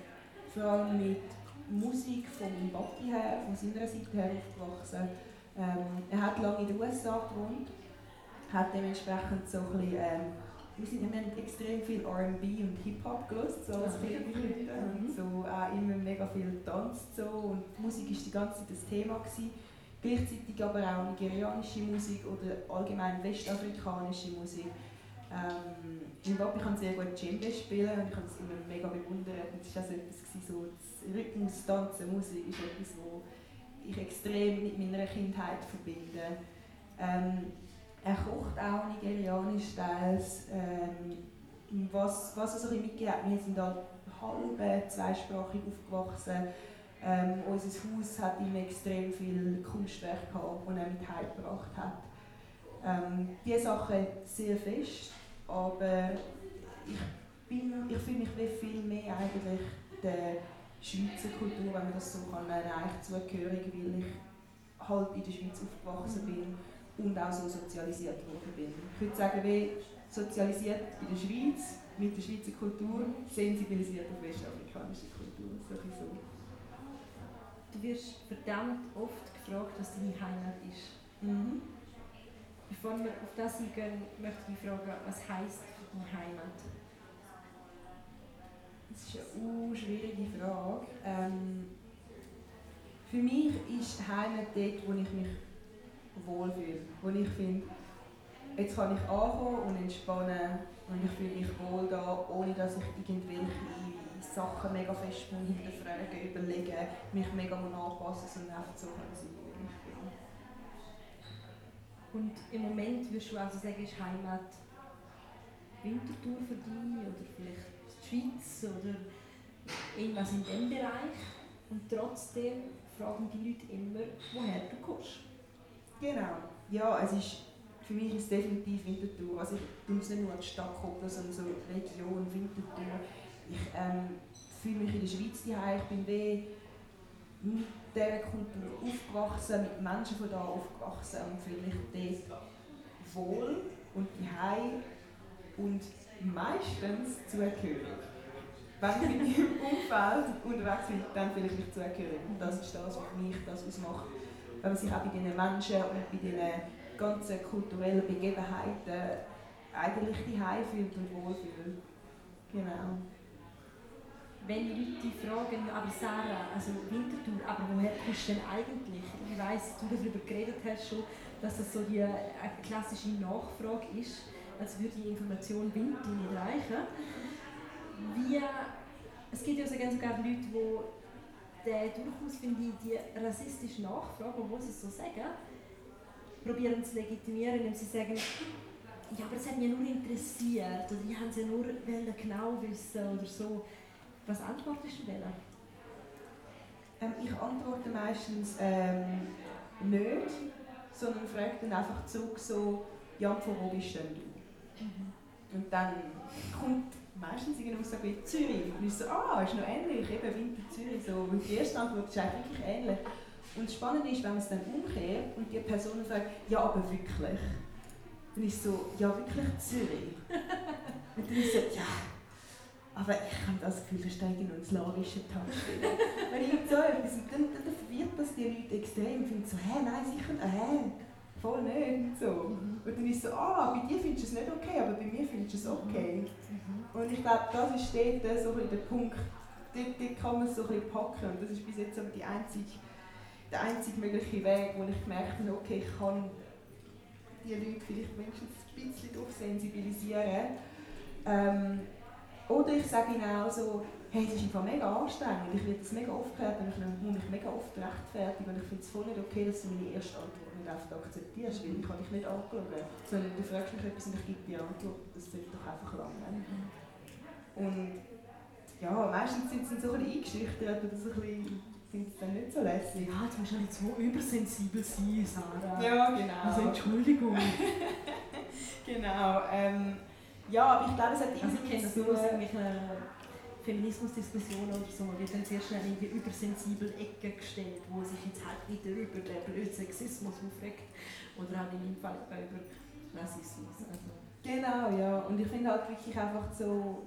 vor allem mit Musik von meinem Papi her, von seiner Seite her aufgewachsen. Ähm, er hat lange in den USA gewohnt, hat dementsprechend so ein bisschen, ähm, wir, sind, haben extrem viel R&B und Hip-Hop gelesen, so als kleine Kinder. Und so auch immer mega viel getanzt. So. Und Musik war die ganze Zeit das Thema. Gewesen. Gleichzeitig aber auch nigerianische Musik oder allgemein westafrikanische Musik. Ähm, mein Papa kann sehr gut Djembe spielen und ich habe es immer mega bewundert. Und es war also etwas, so das Rhythmus, Tanzen, Musik ist etwas, was ich extrem mit meiner Kindheit verbinde. Ähm, er kocht auch nigerianisch teils. Ähm, was, was es so mitgegeben hat. Wir sind da halb zweisprachig aufgewachsen. Ähm, unser Haus hat ihm extrem viel Kunstwerk gehabt, das er mit heimgebracht hat. Ähm, diese Sachen sehr fest, aber ich, ich fühle mich wie viel mehr eigentlich der Schweizer Kultur, wenn man das so kann, erreicht, zugehörig, weil ich halt in der Schweiz aufgewachsen bin und auch so sozialisiert worden bin. Ich würde sagen, wie sozialisiert in der Schweiz, mit der Schweizer Kultur, sensibilisiert auf westafrikanische Kultur. So. Du wirst verdammt oft gefragt, was deine Heimat ist. Mhm. Bevor wir auf das eingehen, möchte ich fragen, was heisst für deine Heimat? Das ist eine schwierige Frage. Ähm, für mich ist Heimat dort, wo ich mich wohlfühle. Wo ich finde, jetzt kann ich ankommen und entspannen und ich fühle mich wohl da, ohne dass ich irgendwelche Sachen mega fest hinterfragen, überlegen, mich mega anpassen, sondern einfach so sein, wie ich bin. Und im Moment würdest du also sagen, ist Heimat Winterthur für dich oder vielleicht die Schweiz oder irgendwas in diesem Bereich. Und trotzdem fragen die Leute immer, woher du kommst. Genau. Ja, es ist, für mich ist es definitiv Winterthur. Also ich tue es nicht nur als Stadt koppeln, sondern so Region Winterthur. Ich ähm, fühle mich in der Schweiz daheim. Ich bin wie mit dieser Kultur aufgewachsen, mit Menschen von da aufgewachsen und fühle mich dort wohl und daheim und meistens zugehörig. Wenn ich mit meinem Umfeld unterwegs bin, dann fühle ich mich zugehörig. Und das ist das, was mich das ausmacht. Wenn man sich auch bei diesen Menschen und bei diesen ganzen kulturellen Begebenheiten eigentlich daheim fühlt und wohlfühlt. Genau wenn Leute fragen, aber Sarah, also Winterthur, aber woher kommst du denn eigentlich? Ich weiss, du darüber geredet hast schon, dass das so die eine klassische Nachfrage ist, als würde die Information Winter nicht reichen. Wie, es gibt ja sogar Leute, die den durchaus, finde ich, die rassistische Nachfrage, obwohl sie es so sagen, probieren zu legitimieren, indem sie sagen, ja, aber es hat mich nur interessiert oder die haben es ja nur genau wissen oder so. Was antwortest du denn? Ähm, ich antworte meistens ähm, nicht, sondern frage dann einfach zurück so, ja, von wo bist denn du? Mhm. Und dann kommt meistens irgendeine Aussage wie Zürich. Und ich so, ah, ist noch ähnlich, eben Winter Zürich. So. Und die erste Antwort ist eigentlich wirklich ähnlich. Und das Spannende ist, wenn man es dann umkehrt und die Person fragt, ja, aber wirklich. Dann ist so, ja, wirklich Zürich. und dann ist so, ja, aber ich habe das Gefühl, wir steigen ins slawische Touch Wenn ich so etwas, dann, dann verwirrt das die Leute extrem. Ich finde so, hä, nein, sicher, hä, voll nicht. So. Und dann ist so, ah, bei dir findest du es nicht okay, aber bei mir findest du es okay. Mhm. Und ich glaube, das ist dort so ein der Punkt, dort, dort kann man es so ein bisschen packen. Und das ist bis jetzt aber die einzige, der einzige mögliche Weg, wo ich gemerkt habe, okay, ich kann die Leute vielleicht wenigstens ein bisschen darauf sensibilisieren. Ähm, oder ich sage ihnen auch so, hey, das ist einfach mega anstrengend, ich werde das mega oft gehört und ich muss mich mega oft rechtfertigen und ich finde es voll nicht okay, dass du meine erste Antwort nicht einfach akzeptierst, weil ich kann dich nicht anschauen, sondern du fragst mich etwas und ich gebe dir Antwort, das sollte doch einfach lange. Und ja, meistens sind sie so ein bisschen eingeschüchtert oder so ein bisschen sind es dann nicht so lässig. Ja, du musst ja nicht so übersensibel sein, Sarah. Ja, genau. Also Entschuldigung. genau. Ähm, ja, aber ich glaube, es hat immer also, ich kenne das nur aus irgendwelchen Feminismusdiskussionen oder so, wird dann sehr schnell in die übersensibel Ecke gestellt, wo sich jetzt halt wieder über den blöden Sexismus aufregt oder auch in dem Fall über Rassismus. Also. Genau, ja. Und ich finde halt wirklich einfach so,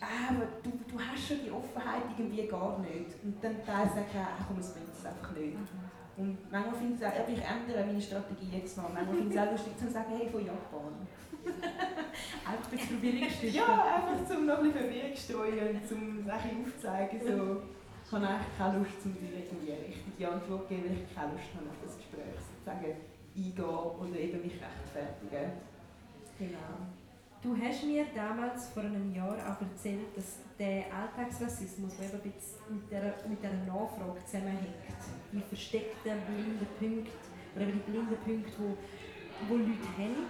äh, aber du, du hast schon die Offenheit irgendwie gar nicht. Und dann teils sagen, äh, komm, es bringt es einfach nicht. Mhm. Und manchmal finde ich es auch, ich ändere meine Strategie jetzt mal. Manchmal finde ich es auch lustig zu sagen, hey, von Japan. Einfach ein Verwirrung. Ja, einfach zum noch ein bisschen Verwirrung streuen, um es aufzuzeigen, so, ich habe eigentlich keine Lust, um dir irgendwie eine richtige Antwort zu geben, weil ich keine Lust habe, auf das Gespräch sozusagen eingehen oder eben mich rechtfertigen. Genau. Du hast mir damals vor einem Jahr auch erzählt, dass der Alltagsrassismus, der eben mit dieser, mit dieser Nachfrage zusammenhängt, die versteckten blinden Punkte, oder eben die blinden Punkte, die, die Leute haben,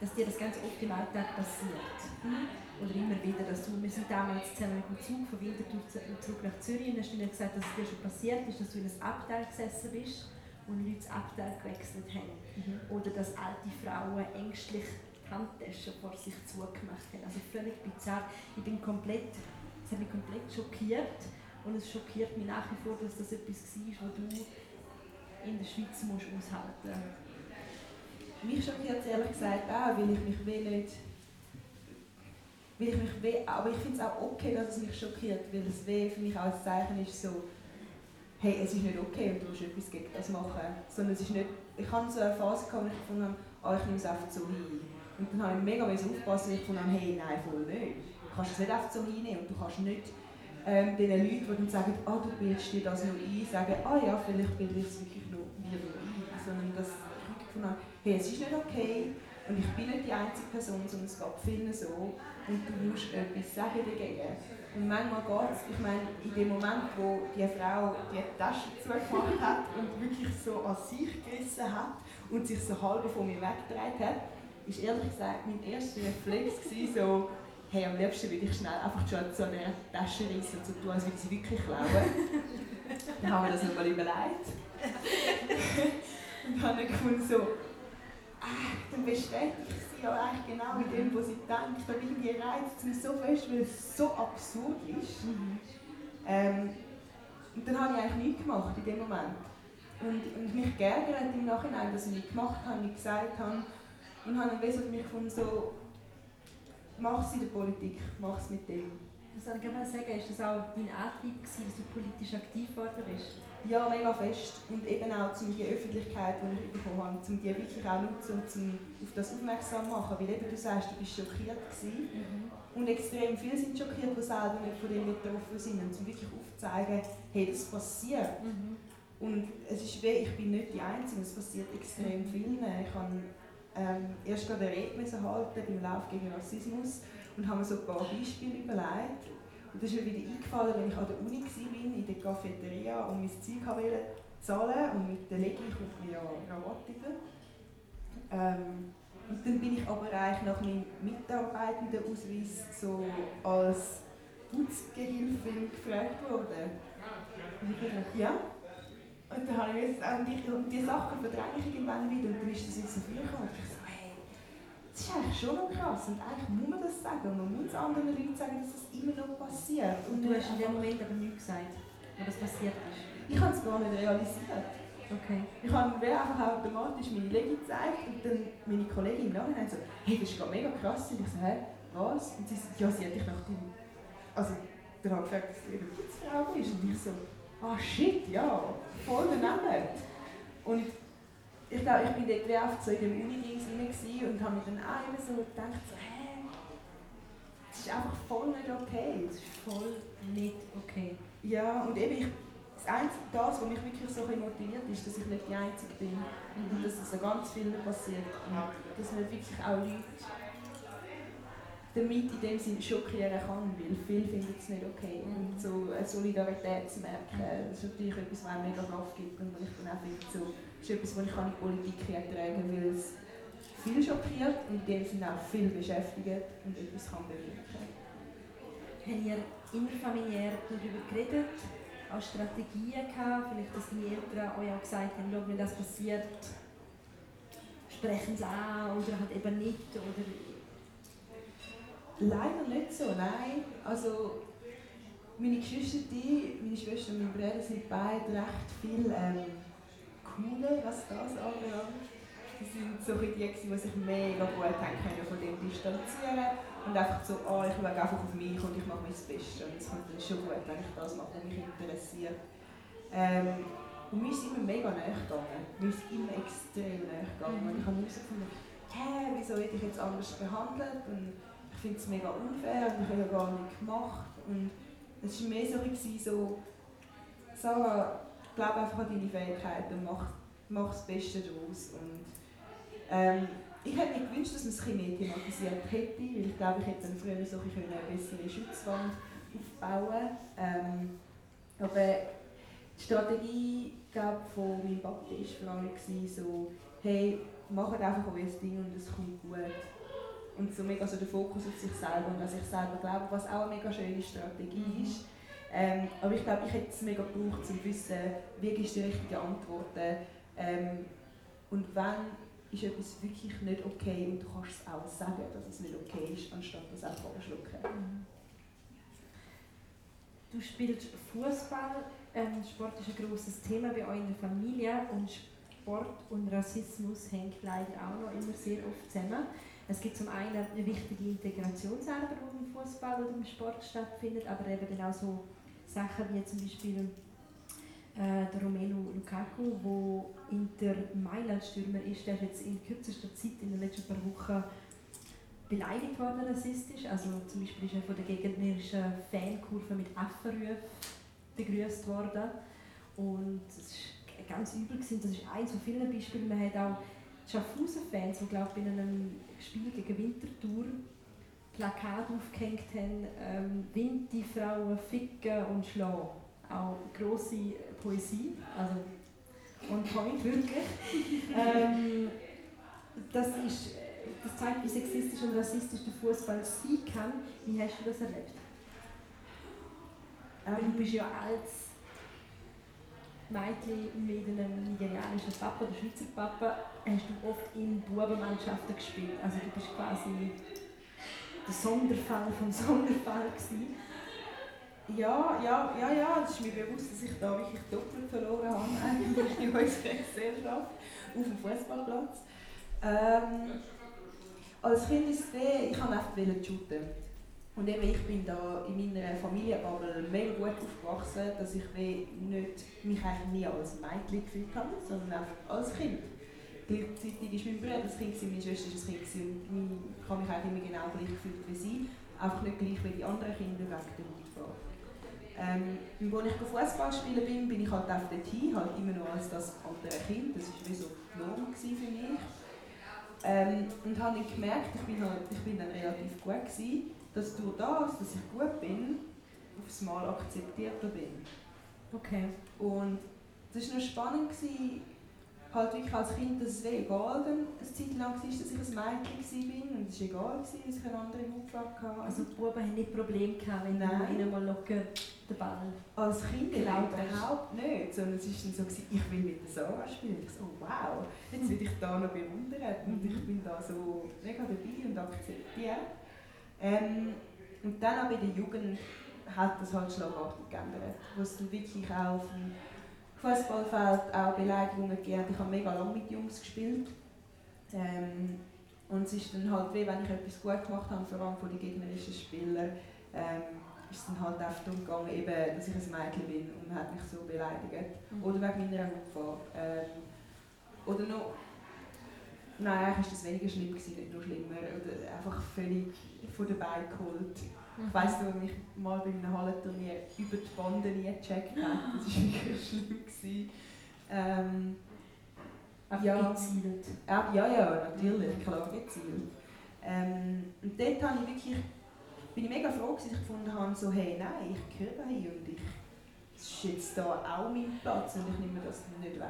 dass dir das ganz oft im Alltag passiert. Mhm. Oder immer wieder, dass du, wir sind damals zusammen mit dem Zug von Winterthur zurück nach Zürich und hast du mir gesagt, dass es dir schon passiert ist, dass du in einem Abteil gesessen bist und Leute das Abteil gewechselt haben. Mhm. Oder dass alte Frauen ängstlich die Handtaschen vor sich zugemacht haben. Also völlig bizarr. Ich bin komplett, es hat mich komplett schockiert und es schockiert mich nach wie vor, dass das etwas war, was du in der Schweiz musst aushalten musst. Mich schockiert es ehrlich gesagt auch, weil ich mich will nicht weil ich mich weh, aber ich finde es auch okay, dass es mich schockiert, weil das Weh für mich auch ein Zeichen ist so, hey, es ist nicht okay und du musst etwas gegen das machen. Sondern es ist nicht, ich habe so eine Phase gehabt, wo ich gefunden habe, oh, ich nehme es einfach so hin. Und dann habe ich mega aufpassen, weil ich gefunden hey, nein, voll nicht. Du kannst es nicht einfach so hinnehmen und du kannst nicht ähm, den Leuten, die dann sagen, oh, du bildest dir das nur ein, sagen, ah oh, ja, vielleicht bilde ich es wirklich nur wieder ein. Sondern dass ich gefunden hey, es ist nicht okay und ich bin nicht die einzige Person, sondern es geht vielen so und du musst etwas sagen dagegen. Und manchmal geht es, ich meine, in dem Moment, wo die Frau die Tasche zugemacht hat und wirklich so an sich gerissen hat und sich so halb von mir weggedreht hat, ist ehrlich gesagt mein erster Reflex gewesen, so, hey, am liebsten würde ich schnell einfach schon so eine Tasche reissen und so tun, als würde sie wirklich klauen. dann haben wir das nochmal überlegt. und dann habe ich gefunden, so, dann bestätigt sie ja eigentlich genau in dem, was sie denkt. Aber irgendwie reizt es mich so fest, weil es so absurd ist. Mhm. Ähm, und dann habe ich eigentlich nichts gemacht in dem Moment. Und, und mich geärgert im Nachhinein, dass ich nichts gemacht habe, nichts gesagt habe. Und habe dann für mich gefunden, so, mach es in der Politik, mach es mit dem. Was soll ich gerne sagen, ist das auch dein Antrieb gewesen, dass du politisch aktiv geworden bist? Ja, mega fest. Und eben auch zum die Öffentlichkeit, die ich bekommen habe, um die wirklich auch nutzen und auf das aufmerksam machen. Weil eben du sagst, du bist schockiert gewesen. Mhm. Und extrem viele sind schockiert, die selber nicht von dem betroffen sind. Und um wirklich aufzuzeigen, hey, das passiert. Mhm. Und es ist weh, ich bin nicht die Einzige, es passiert extrem mhm. vielen. Ich habe ähm, erst gerade eine Rede halten beim Lauf gegen Rassismus und habe mir so ein paar Beispiele überlegt und das ist mir wieder eingefallen, wenn ich an der Uni war, in der Cafeteria und mein Zeug wollte zahlen und mit der Legi kommt mir ja ähm, Und dann bin ich aber eigentlich nach meinem Mitarbeitendenausweis so als Putzgehilfin gefragt worden. Ja. Und dann habe ich gesagt, und, ich, und die Sachen verdränge ich irgendwann wieder und dann ist das jetzt so viel gekommen. Das ist eigentlich schon noch krass und eigentlich muss man das sagen man muss anderen Leuten sagen, dass das immer noch passiert. Und du hast in dem Moment aber nichts gesagt, wo das passiert ist? Ich habe es gar nicht realisiert. Okay. Ich habe mir einfach automatisch meine Legi gezeigt und dann meine Kollegin im Nachhinein so, hey, das ist gerade mega krass. Und ich so, hä, was? Und sie so, ja, sie hat dich nach dem... Also, dann habe ich gefragt, dass sie eine Putzfrau ist. Und ich so, ah shit, ja, voll daneben. Und ich glaube, ich bin dort wie oft so in dem Uni-Dings und habe mir dann auch immer so gedacht, so, hä, das ist einfach voll nicht okay. Das ist voll nicht okay. Ja, und eben, ich, das Einzige, das, was mich wirklich so motiviert, ist, dass ich nicht die Einzige bin. Mhm. Und dass es an ganz vielen passiert. Und dass man wirklich auch Leute damit in dem Sinne schockieren kann, weil viele finden es nicht okay. Mhm. Und so eine Solidarität zu merken, das ist natürlich etwas, was einem mega Kraft gibt und ich dann auch finde, so, ist etwas, was ich in die Politik ertragen kann, weil es viel schockiert und in dem Sinne auch viel beschäftigt und etwas kann bewirken. Habt ihr innerfamiliär darüber geredet? Auch Strategien gehabt? Vielleicht, dass die Eltern euch auch gesagt haben, wenn das passiert, sprechen sie an oder halt eben nicht? Oder Leider nicht so, nein. Also, meine Geschwister, die, meine Schwester und mein Bruder sind beide recht viel ähm, cooler, was das anbelangt. Die sind so die, die sich mega gut haben von dem distanzieren und einfach so, oh, ich schaue einfach auf mich und ich mache mein Bestes. Und es kommt dann schon gut, wenn ich das mache, was mich interessiert. Ähm, und mir ist immer mega näher gegangen. Mir ist immer extrem näher gegangen. Und ich habe herausgefunden, hä, wieso werde ich jetzt anders behandelt? Und ich finde es mega unfair und ich habe ja gar nicht gemacht. Und es war mehr so, so Sarah, glaube einfach an deine Fähigkeiten und mach, mach das Beste daraus. Und, ähm, ich hätte mir gewünscht, dass man es ein mehr thematisiert hätte, weil ich glaube, ich hätte dann früher so eine bessere Schutzwand aufbauen ähm, Aber die Strategie glaub, von meinem Papa war vor allem so, hey, macht einfach euer Ding und es kommt gut. Und so mega so der Fokus auf sich selber und an sich selber glauben, was auch eine mega schöne Strategie mhm. ist. Ähm, aber ich glaube, ich hätte es mega gebraucht, um zu wissen, wie ist die richtige Antworten. Ähm, und wenn ist etwas wirklich nicht okay und du kannst es auch sagen, dass es nicht okay ist, anstatt das einfach abschlucken. Mhm. Du spielst Fußball. Ähm, Sport ist ein großes Thema bei euch in der Familie und Sport und Rassismus hängt leider auch noch immer sehr oft zusammen. Es gibt zum einen eine wichtige Integrationsarbeit, die im Fußball oder im Sport stattfindet, aber eben auch so Sachen wie zum Beispiel äh, der Romelu Lukaku, der Inter Mailand-Stürmer ist, der ist jetzt in kürzester Zeit, in den letzten paar Wochen, beleidigt worden rassistisch. Also zum Beispiel ist er von der gegnerischen Fankurve mit Affenrufen begrüßt worden. Und es war ganz übel. Gewesen. Das ist eines von vielen Beispielen. Man hat auch Schaffhausen-Fans, die glaube in einem Spiel gegen Winterthur Plakat aufgehängt haben, ähm, Winterfrauen ficken und schlagen. Auch grosse Poesie, also on point, wirklich. ähm, das, ist, das zeigt, wie sexistisch und rassistisch der Fußball sein kann. Wie hast du das erlebt? Ähm, du bist ja als Mädchen mit einem nigerianischen Papa oder Schweizer Papa hast du oft in Bubenmannschaften gespielt. Also du bist quasi der Sonderfall vom Sonderfall gewesen. Ja, ja, ja, ja, es ist mir bewusst, dass ich da wirklich doppelt verloren habe eigentlich in unserer Gesellschaft auf dem Fußballplatz. Ähm, als Kind ist es ich wollte einfach shooten. Und eben, ich bin da in meiner Familienbubble mega gut aufgewachsen, dass ich nicht, mich eigentlich nie als Mädchen gefühlt habe, sondern einfach als Kind. Gleichzeitig ist mein Bruder das Kind, meine Schwester ist das Kind und ich habe mich eigentlich immer genau gleich gefühlt wie sie, einfach nicht gleich wie die anderen Kinder wegen der Hautfarbe. Ähm, als ich Fußball spielen bin, bin ich halt auf dort hin, halt immer noch als das andere Kind, das war wie so Norm für mich. Ähm, und habe gemerkt, ich bin, halt, ich bin dann relativ gut gewesen, dass durch das, dass ich gut bin, aufs Mal akzeptierter bin. Okay. Und das war noch spannend, gewesen, halt wirklich als Kind, dass es egal dann eine Zeit lang war, dass ich ein Mädchen war und es war egal, dass ich eine andere Hautfarbe hatte. Also die Buben haben nicht Probleme gehabt, wenn Nein. ihnen mal locker den Ball Als Kind überhaupt nicht, sondern es war dann so, gewesen, ich will mit der Sarah spielen. Ich so, oh, wow, jetzt werde ich da noch bewundert und ich bin da so mega dabei und akzeptiert. Ähm, und dann auch bei der Jugend hat das halt schlagartig geändert, wo es dann wirklich auch auf Fußballfeld auch Beleidigungen gegeben Ich habe mega lange mit Jungs gespielt. Ähm, und es ist dann halt wie, wenn ich etwas gut gemacht habe, vor allem von den gegnerischen Spielern, ähm, ist es dann halt oft darum gegangen, eben, dass ich ein Mädchen bin und hat mich so beleidigt. Mhm. Oder wegen meiner Hautfarbe. Ähm, oder noch Nein, eigentlich war das weniger schlimm, nicht noch schlimmer. Oder einfach völlig von der Beine geholt. Mhm. Ich weiss noch, als ich mal bei einem Hallenturnier über die Bande nie gecheckt habe. Das war wirklich schlimm. Ähm, ja, gezielt. Ja, ja, natürlich, klar gezielt. Ähm, und dort habe ich wirklich, bin ich mega froh, dass ich gefunden habe, so, hey, nein, ich gehöre hier und ich, das ist jetzt hier auch mein Platz und ich nehme das nicht weg.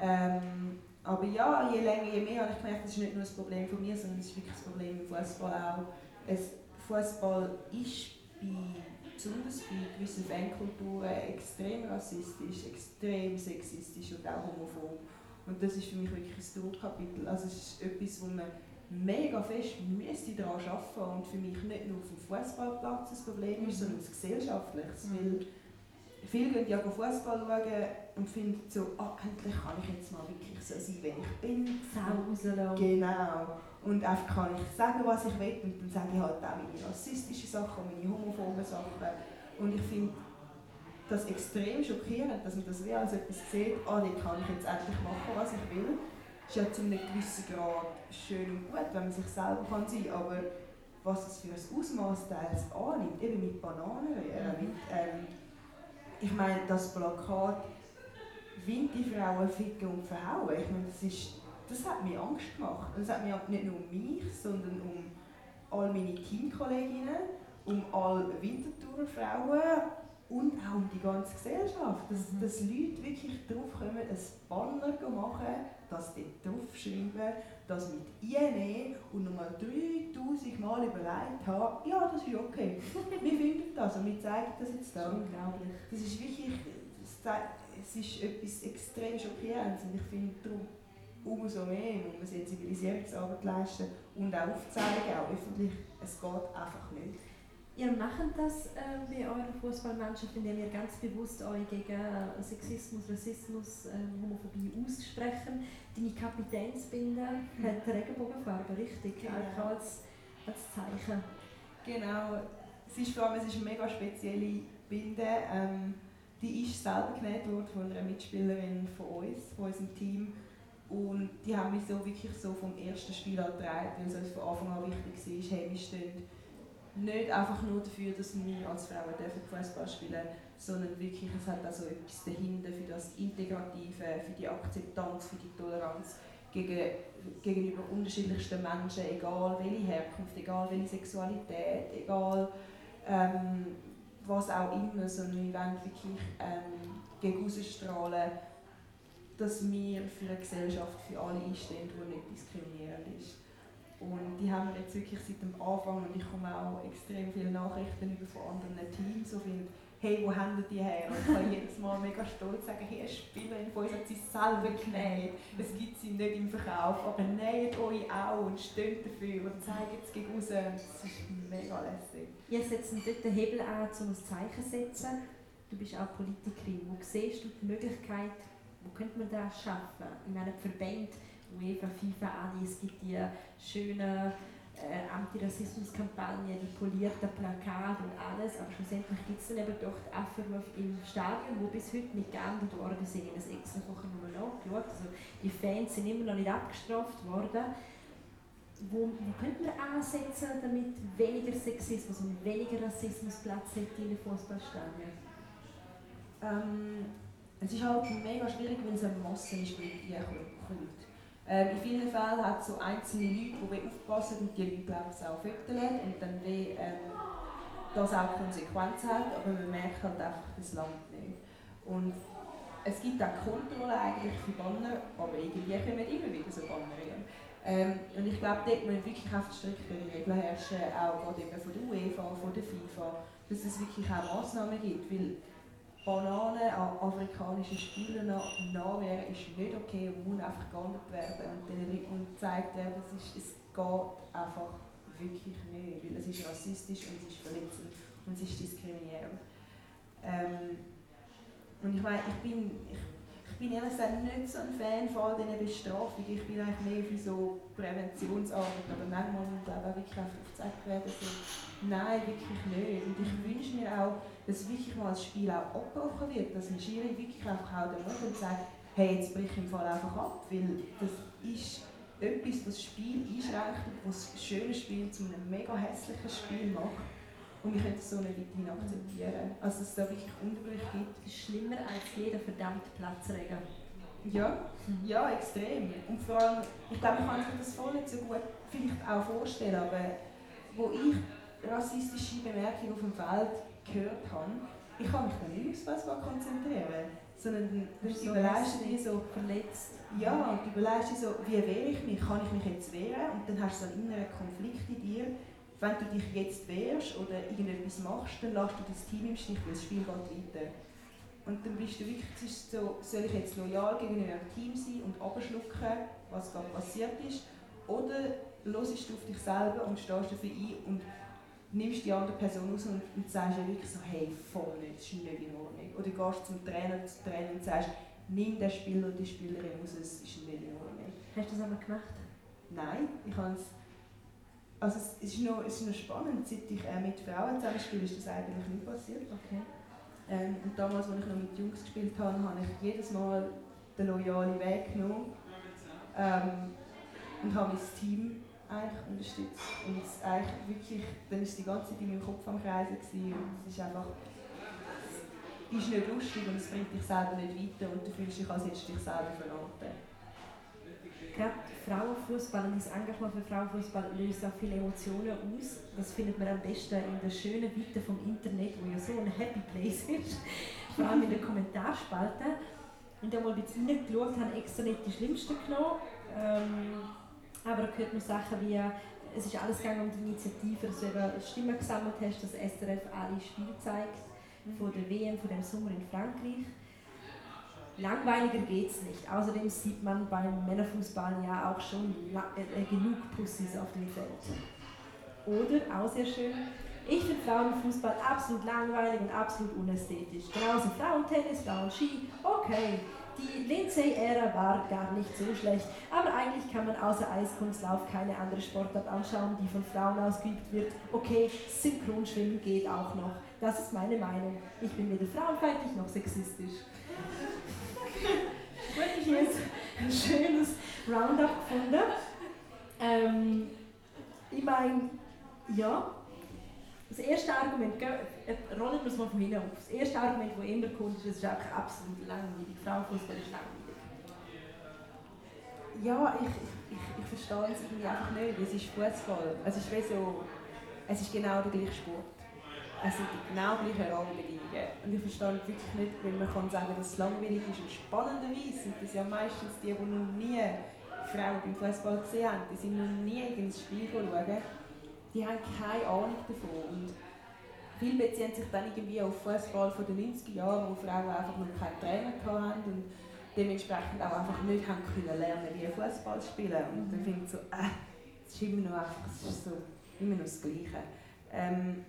Ähm, aber ja, je länger, je mehr habe ich gemerkt, das ist nicht nur ein Problem von mir, sondern es ist wirklich ein Problem im Fußball auch. Fußball ist bei, besonders bei gewissen Fankulturen extrem rassistisch, extrem sexistisch und auch homophob. Und das ist für mich wirklich ein Durchkapitel. Also es ist etwas, wo man mega fest müsste daran arbeiten und für mich nicht nur auf dem Fußballplatz ein Problem ist, sondern ein gesellschaftliches. Mhm. Weil viele gehen ja Fußball schauen und finden so, ah, endlich kann ich jetzt mal wirklich so sein, wie ich bin. Sau Genau. Und einfach kann ich sagen, was ich will und dann sage ich halt auch meine rassistischen Sachen, meine homophoben Sachen. Und ich finde das extrem schockierend, dass man das wie als etwas sieht, ah, jetzt kann ich jetzt endlich machen, was ich will. Das ist ja zu einem gewissen Grad schön und gut, wenn man sich selber kann sein kann, aber was es für ein Ausmaß teils annimmt, eben mit Bananen, äh, mit ähm, ich meine, das Plakat Winterfrauen ficken und verhauen, ich meine, das, ist, das hat mir Angst gemacht. Und es hat mir nicht nur um mich, sondern um all meine Teamkolleginnen, um alle Winterthur Frauen und auch um die ganze Gesellschaft. Dass, mhm. dass Leute wirklich drauf kommen, ein Banner machen, das dort draufschreiben, das mit INE und nochmal 3000 Mal überlegt haben, ja, das ist okay. wir finden das und wir zeigen das jetzt da. Unglaublich. Das ist wirklich, es ist etwas extrem Schockierendes und ich finde darum umso mehr muss man Sensibilisierungsarbeit leisten und auch aufzeigen, auch öffentlich, es geht einfach nicht. Ihr macht das äh, bei eurer Fußballmannschaft, indem ihr ganz bewusst euch gegen äh, Sexismus, Rassismus, äh, Homophobie aussprechen. Deine Kapitänsbinde mhm. hat Regenbogenfarbe, richtig? Genau. Auch als, als Zeichen. Genau. Es ist vor allem es ist eine mega spezielle Binde. Ähm, die ist selber genäht worden von einer Mitspielerin von uns, von unserem Team. Und die haben mich so wirklich so vom ersten Spiel an getragen, weil es uns von Anfang an wichtig war, hey, wir stehen nicht einfach nur dafür, dass wir als Frauen Fußball spielen dürfen, sondern wirklich, es hat also etwas dahinter für das Integrative, für die Akzeptanz, für die Toleranz gegen, gegenüber unterschiedlichsten Menschen, egal welche Herkunft, egal welche Sexualität, egal ähm, was auch immer, sondern wir wollen wirklich ähm, gegen ausstrahlen, dass wir für eine Gesellschaft für alle einstehen, die nicht diskriminierend ist. Und die haben wir jetzt wirklich seit dem Anfang und ich komme auch extrem viele Nachrichten über von anderen Teams, so viel, hey, wo haben die her? Und ich kann jedes Mal mega stolz sagen, hey, eine Spielerin von uns hat sie selber genäht. Es gibt sie nicht im Verkauf, aber näht euch auch und steht dafür und zeigt es gegen raus. Das ist mega lässig. Ihr setzt dort den Hebel an, um ein Zeichen zu setzen. Du bist auch Politikerin. Wo siehst du die Möglichkeit, wo könnte man das schaffen? In einem Verband UEFA, FIFA, ADI, es gibt die schönen äh, Antirassismuskampagnen, die polierten Plakate und alles, aber schlussendlich gibt es dann eben doch die Affenrufe im Stadion, wo bis heute nicht geändert worden sind. Ich habe das extra vorher nochmal nachgeschaut. Also die Fans sind immer noch nicht abgestraft worden. Wo, wo könnte man ansetzen, damit weniger Sexismus und weniger Rassismus Platz hat in den Fußballstadien? Ähm, es ist halt mega schwierig, wenn es eine Masse ist, die kommt. Ähm, in vielen Fällen hat es so einzelne Leute, die aufpassen und die Leute glaube ich, auch füttern und dann wie, ähm, das auch Konsequenzen hat, aber man merkt halt einfach das Land nicht. Und es gibt auch Kontrolle eigentlich für Banner, aber irgendwie kommen immer wieder so Banner rein. Ähm, und ich glaube, dort müssen wirklich auf striktere Regeln herrschen, auch gerade eben von der UEFA, von der FIFA, dass es wirklich auch Massnahmen gibt, weil Bananen an afrikanischen Spielern nachwehren ist nicht okay und muss einfach geahndet werden und den Leuten gezeigt werden, es, ist, es geht einfach wirklich nicht, weil es ist rassistisch und es ist verletzend und es ist diskriminierend. Ähm, und ich meine, ich bin, ich bin ehrlich gesagt nicht so ein Fan von diesen Bestrafungen. Ich bin eigentlich mehr für so Präventionsarbeit, aber manchmal muss ich auch wirklich aufgezeigt werden, so, nein, wirklich nicht. Und ich wünsche mir auch, dass wirklich mal das Spiel auch abgebrochen wird, dass ein Schiri wirklich einfach auch den Mund und sagt, hey, jetzt brich ich im Fall einfach ab, weil das ist etwas, das Spiel einschränkt und das ein schönes Spiel zu einem mega hässlichen Spiel macht. Und können es so nicht weiterhin akzeptieren. Also, dass es da wirklich Unterbrüche gibt. Das ist schlimmer als jeder verdammte Platzregen. Ja, mhm. ja, extrem. Und vor allem, ich glaube, ich kann sich das voll nicht so gut vielleicht auch vorstellen, aber wo ich rassistische Bemerkungen auf dem Feld gehört habe, ich kann mich dann nicht aufs Fußball konzentrieren, sondern du so überlegst dir so, verletzt. Ja, und du überlegst dir so, wie wehre ich mich, kann ich mich jetzt wehren? Und dann hast du so einen inneren Konflikt in dir. Wenn du dich jetzt wehrst oder irgendetwas machst, dann lässt du das Team im Stich, weil das Spiel geht weiter. Und dann bist du wirklich so, soll ich jetzt loyal gegenüber dem Team sein und abschlucken, was gerade passiert ist, oder hörst du auf dich selber und stehst dafür ein und nimmst die andere Person raus und, und sagst ihr wirklich so, hey, voll nicht, das ist nicht in Ordnung. Oder gehst zum Trainer, zum Trainer und sagst, nimm den Spieler oder die Spielerin raus, es ist nicht in Ordnung. Hast du das aber gemacht? Nein, ich habe es also es ist noch, es ist noch spannend, seit ich äh, mit Frauen zusammen spiele, ist das eigentlich nicht passiert. Okay. Ähm, und damals, als ich noch mit Jungs gespielt habe, habe ich jedes Mal den loyalen Weg genommen ähm, und habe mein Team eigentlich unterstützt. Und es eigentlich wirklich, dann war die ganze Zeit in meinem Kopf am Kreisen gewesen, und es ist einfach, es ist nicht lustig und es bringt dich selber nicht weiter und du fühlst dich, als hättest du dich selber verraten. Gerade Frauenfußball und das Engagement für Frauenfußball löst auch viele Emotionen aus. Das findet man am besten in der schönen Weite vom Internet, wo ja so ein Happy Place ist. Vor allem in der Kommentarspalte. Und da mal ein bisschen reingeschaut, habe extra nicht die schlimmsten genommen. Ähm, aber da gehört noch Sachen wie, es ist alles gegangen um die Initiative, dass du eben Stimmen gesammelt hast, dass SRF alle Spiele zeigt von der WM, von dem Sommer in Frankreich. Langweiliger geht es nicht. Außerdem sieht man beim Männerfußball ja auch schon äh, genug Pussys auf dem Feld. Oder, auch sehr schön, ich finde Frauenfußball absolut langweilig und absolut unästhetisch. Genauso Frauentennis, Frauenski, okay. Die Lindsay-Ära war gar nicht so schlecht, aber eigentlich kann man außer Eiskunstlauf keine andere Sportart anschauen, die von Frauen ausgeübt wird. Okay, Synchronschwimmen geht auch noch. Das ist meine Meinung. Ich bin weder frauenfeindlich noch sexistisch. Wirklich jetzt ein schönes Roundup gefunden. Ähm, ich meine, ja, das erste Argument, rollen wir es mal von hinten auf. Das erste Argument, das immer kommt, ist, es ist einfach absolut langweilig. Frauenfußball ist langweilig. Ja, ich, ich, ich verstehe es irgendwie einfach nicht. Es ist Fußball. Es ist wie so, es ist genau der gleiche Sport. Es sind die genau gleichen Rahmenbedingungen. Und ich verstehe wirklich nicht, wenn man kann sagen dass es langweilig ist. Und spannenderweise sind das ja meistens die, die noch nie Frauen beim Fußball gesehen haben. Die sind noch nie ins Spiel schauen die haben keine Ahnung davon. Und viele beziehen sich dann irgendwie auf Fußball von den 90er Jahren, wo Frauen einfach noch keinen Trainer hatten und dementsprechend auch einfach nicht haben können lernen, wie Fußball spielen. Und dann finde ich so, äh, es ist immer noch einfach, es ist so, immer noch das Gleiche. Ähm,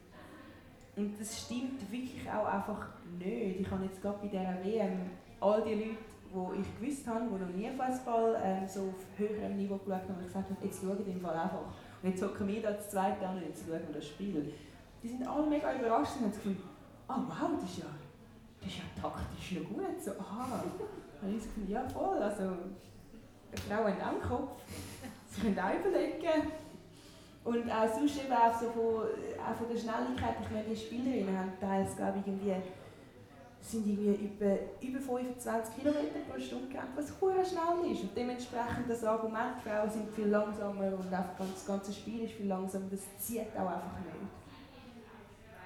und das stimmt wirklich auch einfach nicht. Ich habe jetzt gerade bei dieser WM all die Leute, die ich gewusst habe, die noch nie Fußball ähm, so auf höherem Niveau geschaut haben, und gesagt habe, jetzt schauen im Fall einfach. Und jetzt hocken wir da das zweite an und jetzt schauen wir das Spiel. Die sind alle mega überrascht und haben das Gefühl, oh wow, das ist ja, das ist ja taktisch noch gut. So, aha. Und ich so, ja voll, also eine Frau hat auch Kopf, sie können auch überlegen. Und auch sonst eben auch, so von, auch von der Schnelligkeit, ich meine, die Spielerinnen haben teils, glaube ich, irgendwie sind irgendwie über, über 25 km pro Stunde gerannt, was sehr schnell ist. Und dementsprechend das Argument, Frauen sind viel langsamer und auch das ganze Spiel ist viel langsamer, das zieht auch einfach nicht.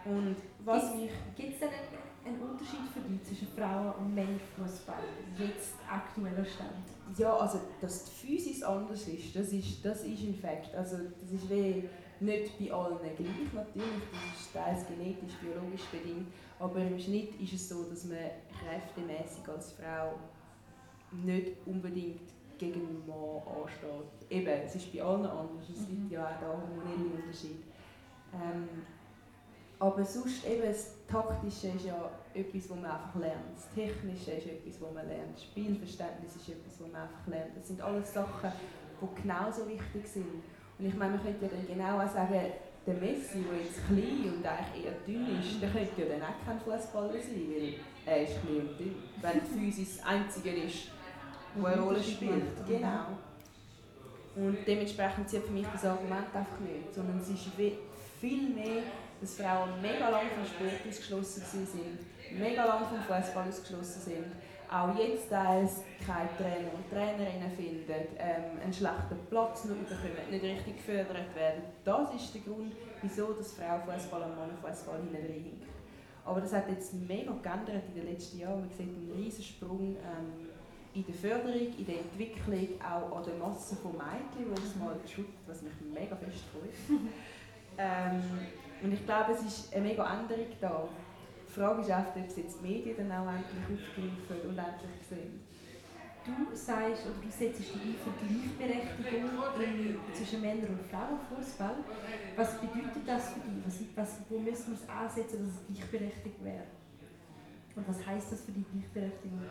Und was mich... Gibt es denn einen, einen Unterschied für dich zwischen Frauen- und Männerfußball, jetzt aktueller Stand? Ja, also dass die Physis anders ist, das ist, das ist ein Fakt. Also das ist wie nicht bei allen gleich natürlich, das ist teils genetisch, biologisch bedingt, aber im Schnitt ist es so, dass man kräftemäßig als Frau nicht unbedingt gegen einen Mann ansteht. Eben, es ist bei allen anders, es gibt ja auch da hormonelle Unterschiede. Ähm, aber sonst eben, das Taktische ist ja etwas, was man einfach lernt. Das Technische ist etwas, was man lernt. Das Spielverständnis ist etwas, was man einfach lernt. Das sind alles Sachen, die genauso wichtig sind. Und ich meine, man könnte ja dann genau auch sagen, der Messi, der jetzt klein und eigentlich eher dünn ist, der könnte ja dann auch kein Fußballer sein, weil er ist klein und dünn. Wenn die Physis das Einzige ist, wo eine Rolle spielt. Genau. Und dementsprechend zieht für mich das Argument einfach nicht, sondern es ist viel mehr, dass Frauen mega lang vom Sport ausgeschlossen sind, mega lang vom Fußball ausgeschlossen sind auch jetzt teils keine Trainer und Trainerinnen finden, ähm, einen schlechten Platz noch bekommen, nicht richtig gefördert werden. Das ist der Grund, wieso das Frauenfußball und Mannenfußball hinten Aber das hat jetzt mega geändert in den letzten Jahren. Man sieht einen riesen Sprung ähm, in der Förderung, in der Entwicklung, auch an der Masse von Mädchen, die es mal schüttet, was mich mega fest freut. ähm, und ich glaube, es ist eine mega Änderung da. Die Frage ist oft, ob es jetzt die Medien dann auch endlich aufgreifen und endlich sehen. Du sagst, oder du setzt dich ein für Gleichberechtigung zwischen Männern und Frauen Fußball. Was bedeutet das für dich? Was, was, wo müssen wir es ansetzen, dass es gleichberechtigt wäre? Und was heißt das für die Gleichberechtigung?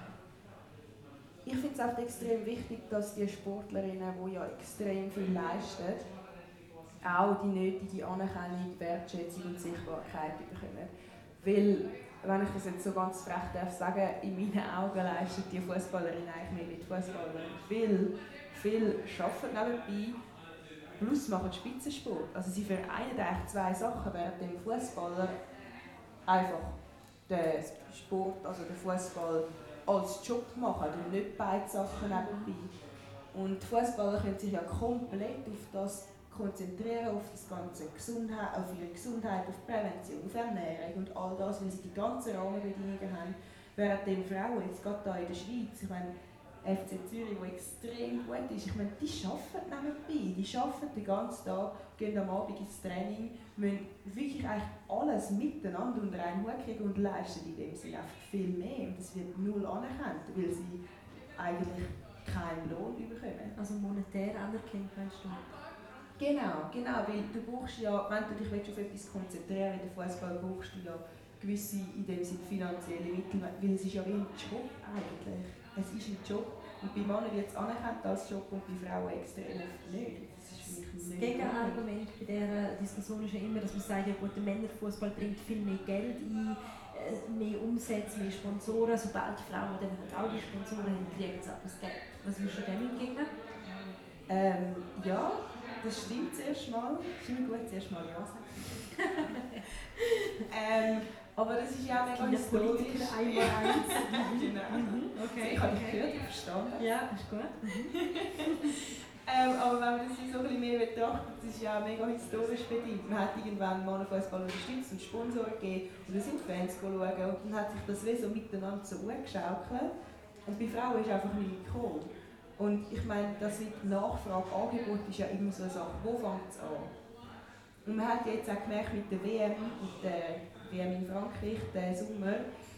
Ich finde es auch extrem wichtig, dass die Sportlerinnen, die ja extrem viel leisten, auch die nötige Anerkennung, Wertschätzung und Sichtbarkeit bekommen. Weil, wenn ich das jetzt so ganz frech darf sagen, in meinen Augen leistet die Fußballerin eigentlich mehr mit Fußballer. Viel, viel arbeiten nebenbei, plus machen Spitzensport. Also sie vereinen eigentlich zwei Sachen, während dem Fußballer einfach den Sport, also den Fußball als Job machen und nicht beide Sachen nebenbei. Und Fußballer können sich ja komplett auf das konzentrieren, auf das ganze Gesundheit, auf ihre Gesundheit, auf Prävention, auf Ernährung und all das, weil sie die ganzen Rahmenbedingungen haben. Während den Frauen, jetzt gerade hier in der Schweiz, ich meine, FC Zürich, der extrem gut ist. Ich meine, die arbeiten nebenbei. Die arbeiten den ganzen Tag, gehen am Abend ins Training, müssen wirklich eigentlich alles miteinander unter einen Hut kriegen und leisten in dem Sinne einfach viel mehr. Und das wird null anerkannt, weil sie eigentlich keinen Lohn bekommen. Also monetär anerkennt, meinst du? Genau, genau, weil du brauchst ja, wenn du dich auf etwas konzentrieren willst, in der Fußball brauchst du ja gewisse, in dem Sinne finanzielle Mittel, weil es ist ja wie ein Job eigentlich es ist ein Job. Und bei Männern wird es anerkannt als Job und bei Frauen extrem oft nicht. Das das Gegenargument bei dieser Diskussion ist ja immer, dass man sagt, ja gut, der Männerfußball bringt viel mehr Geld ein, äh, mehr Umsätze, mehr Sponsoren. Sobald die Frauen dann halt auch die Sponsoren haben, kriegen sie auch das Geld. Was würdest du dem entgegnen? Ähm, ja, das stimmt zuerst mal. Das ist immer gut, zuerst mal ja sagen. ähm, aber das ist ja auch mega historisch. Einmal eins. genau. Okay. Ich habe dich gehört, ich verstanden. Ja, ist gut. ähm, aber wenn man das so ein bisschen mehr betrachtet, das ist ja auch mega historisch bedingt. Man hat irgendwann Mannenfußball unterstützt und Sponsoren gegeben und dann sind Fans schauen und dann hat sich das wie so miteinander so geschaukelt. Und bei Frauen ist einfach nicht gekommen. Und ich meine, das mit Nachfrage, Angebot ist ja immer so eine Sache. Wo fängt es an? Und man hat jetzt auch gemerkt mit der WM und der WM in Frankreich, den Sommer,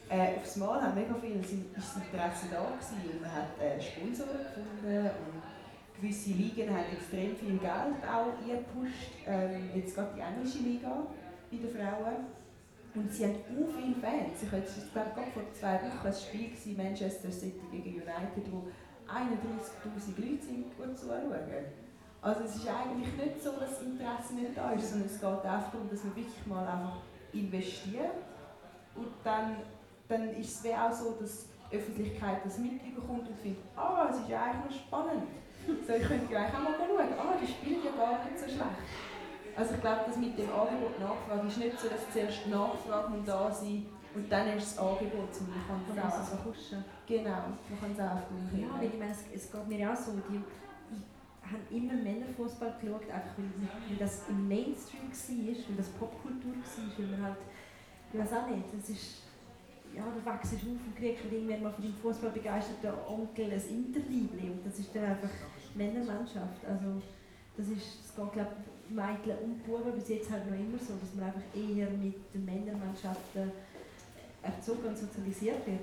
äh, aufs Mal haben mega viele sind, ist Interesse da gewesen. Man hat äh, Sponsoren gefunden und gewisse Ligen haben extrem viel Geld auch eingepusht. Ähm, jetzt geht die englische Liga bei den Frauen. Und sie haben auch viele Fans. Ich hatte gerade vor zwei Wochen ein Spiel gewesen, Manchester City gegen United, wo 31'000 Leute sind gut zuschauen. Also es ist eigentlich nicht so, dass das Interesse nicht da ist, sondern es geht einfach darum, dass man wirklich mal einfach investieren. Und dann, dann ist es auch so, dass die Öffentlichkeit das mitbekommt und findet, ah, es ist ja eigentlich noch spannend. So, ich könnte ja auch mal schauen, ah, die spielen ja gar nicht so schlecht. Also ich glaube, das mit dem Angebot Nachfrage ist nicht so, dass zuerst Nachfrage muss da sein und dann erst das Angebot, um man kann es auch so pushen. Genau, man kann es auch auf Ja, weil ich meine, es, es geht mir auch so, die, habe immer Männerfußball geschaut, einfach weil, weil das im Mainstream war, weil das Popkultur war, weil man halt, ich weiß auch nicht, das ist, ja, du wachst auf und kriegst und irgendwann mal von deinem Fußball begeisterten Onkel ein Interliebli und das ist dann einfach Männermannschaft, also das ist, das geht glaube Mädchen und Buben bis jetzt halt noch immer so, dass man einfach eher mit den Männermannschaften erzogen und sozialisiert wird.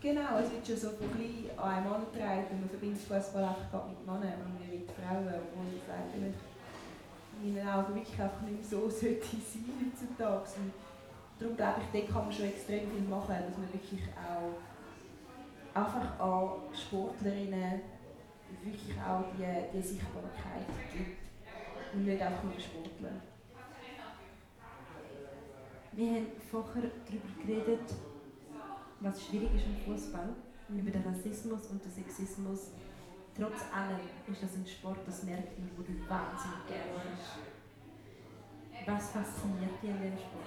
Genau, es wird schon so von klein an einem Mann getragen. Man verbindet Fußball einfach mit Männern und nicht mit Frauen, obwohl es eigentlich in meinen Augen wirklich einfach nicht so sollte sein heutzutage. Und darum glaube ich, dort kann man schon extrem viel machen, dass man wirklich auch einfach an Sportlerinnen wirklich auch die, die Sichtbarkeit gibt und nicht einfach nur Sportler. Wir haben vorher darüber geredet, was schwierig ist im Fußball, über den Rassismus und den Sexismus. Trotz allem ist das ein Sport, das merkt man, wo du wahnsinnig gerne hast. Was fasziniert dich an diesem Sport?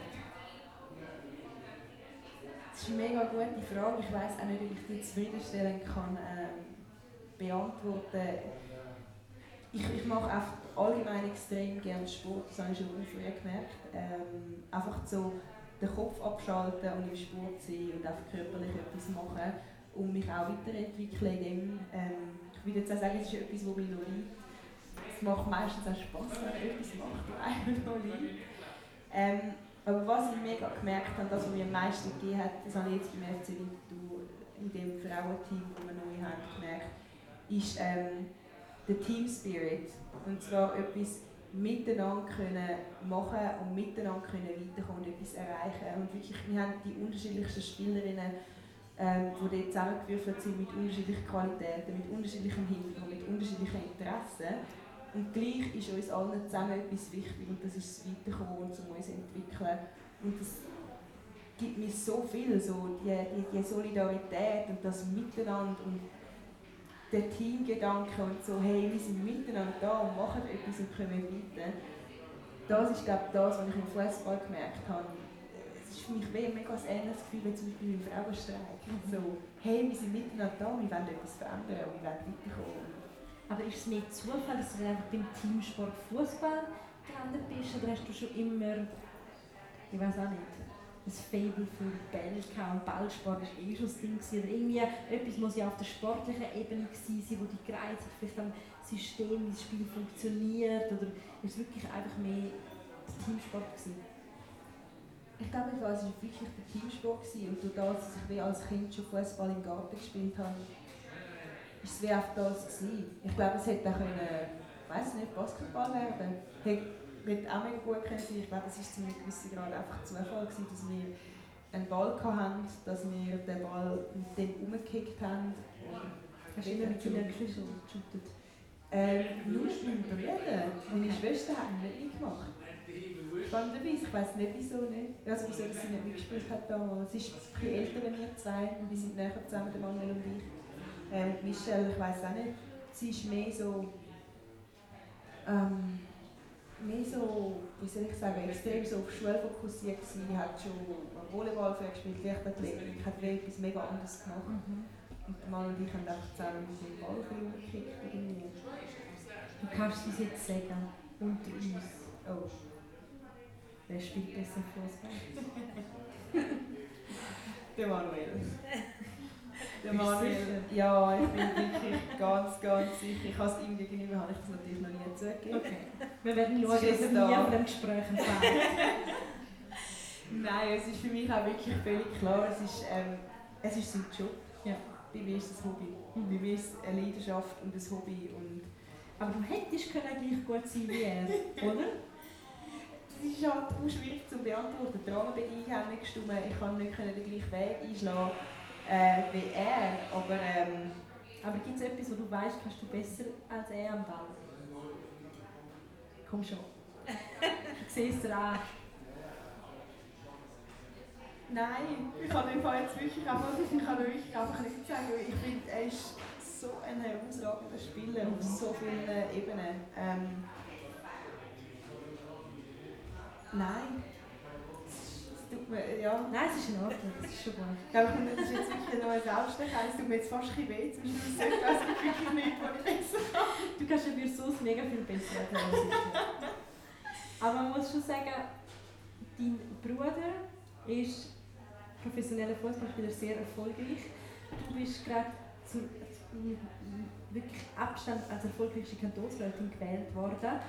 Das ist eine mega gute Frage. Ich weiß auch nicht, ob ich die zufriedenstellend kann ähm, beantworten. Ich, ich mache einfach allgemein extrem gerne Sport, das habe ich schon früher gemerkt. Ähm, einfach so den Kopf abschalten und im Sport sein und einfach körperlich etwas machen und mich auch weiterentwickeln in dem. Ähm, ich würde jetzt auch sagen, es ist etwas, was mir noch liegt. Es macht meistens auch Spass, wenn man etwas macht, was einem noch liegt. Ähm, aber was ich mega gemerkt habe, das, was mir am meisten gegeben hat, das habe ich jetzt beim FC Winterthur in dem Frauenteam, das wir neu haben, gemerkt, ist ähm, der Team Spirit. Und zwar etwas, miteinander können machen und miteinander können weiterkommen und etwas erreichen. Und wirklich, wir haben die unterschiedlichsten Spielerinnen, ähm, die dort zusammengewürfelt sind mit unterschiedlichen Qualitäten, mit unterschiedlichem Hintergrund, mit unterschiedlichen Interessen. Und gleich ist uns allen zusammen etwas wichtig und das ist das Weiterkommen und um uns entwickeln. Und das gibt mir so viel, so die, die, die Solidarität und das Miteinander und der Teamgedanke und so, hey, wir sind miteinander da und machen etwas und kommen weiter. Das ist, glaube ich, das, was ich im Fußball gemerkt habe. Es ist für mich ein mega ähnliches Gefühl wie zum Beispiel im Frauenstreik. So, hey, wir sind miteinander da, wir wollen etwas verändern und wir wollen weiterkommen. Aber ist es mehr Zufall, dass du einfach beim Teamsport Fußball gelandet bist? Oder hast du schon immer, ich weiß auch nicht, ein Fable für Bälle und Ballsport war eh schon das Ding. Gewesen. Oder irgendwie etwas muss ja auf der sportlichen Ebene gewesen sein, wo die gereizt hat, vielleicht am System, wie das Spiel funktioniert. Oder ist es wirklich einfach mehr Teamsport gewesen? Ich glaube, es war wirklich der Teamsport gewesen. und dadurch, dass ich als Kind schon Fußball im Garten gespielt habe, ist es wie auf das gewesen. Ich glaube, es hätte auch können, weiß nicht, Basketball werden. Hätte auch mega gut können. Ich glaube, es war zu einem gewissen Grad einfach Zufall gewesen, dass wir einen Ball hatten, dass wir den Ball mit dem umgekickt haben. Hast du immer mit deinen Geschwistern geshootet? Ähm, nur mit meinem Bruder. Meine Schwester hat nicht mitgemacht. Spannenderweise, ich weiß nicht wieso nicht. Also wieso sie nicht mitgespielt hat damals. Sie ist ein älter als wir zwei und wir sind näher zusammen, der Manuel und ich. Ähm, Michelle, ich weiß auch nicht, sie ist mehr so, ähm, mehr so, wie soll ich sagen, extrem so auf Schule fokussiert gewesen, hat schon Volleyball gespielt, Leichtathletik, hat etwas mega anderes gemacht. Mhm. Und der Mann und ich haben einfach zusammen dem Ball gekickt irgendwie. Du kannst es jetzt sagen, unter uns. Oh. Wer spielt besser Fußball? Der Manuel. Der Manuel. Ja, ich bin wirklich ganz, ganz sicher. Ich habe es ihm gegenüber habe ich das natürlich noch nie zugegeben. Okay. Wir werden schauen, dass wir nie von dem Gespräch. Nein, es ist für mich auch wirklich völlig klar, es ist, ähm, es ist sein Job. Ja. Bei mir ist es ein Hobby. Mhm. Bei mir ist es eine Leidenschaft und ein Hobby. Und aber du hättest können gleich gut sein wie er, oder? das ist halt auch schwierig zu beantworten. Die Rahmenbedingungen haben nicht gestimmt. Ich konnte nicht den gleichen Weg einschlagen äh, wie er. Aber, ähm, aber gibt es etwas, wo du weißt, kannst du besser als er am Ball? Komm schon. Ich sehe es dir an. Nein, ich kann im Fall jetzt wirklich einfach, ich kann wirklich einfach nicht sagen, ich finde, er ist so ein herausragender Spieler auf so vielen Ebenen. Ähm, Nein. Es tut mir, ja. Nein, es ist in Ordnung, das ist schon gut. Ich glaube, das ist jetzt wirklich ein neues Selbstständigkeit. Es tut mir jetzt fast ein weh zum Schluss. Ich weiß wirklich nicht, was ich besser kann. Du kannst ja für sonst mega viel besser als Aber man muss schon sagen, dein Bruder ist professioneller Fußballspieler sehr erfolgreich. Du bist gerade zur wirklich Abstand als erfolgreichste Kantonsrätin gewählt worden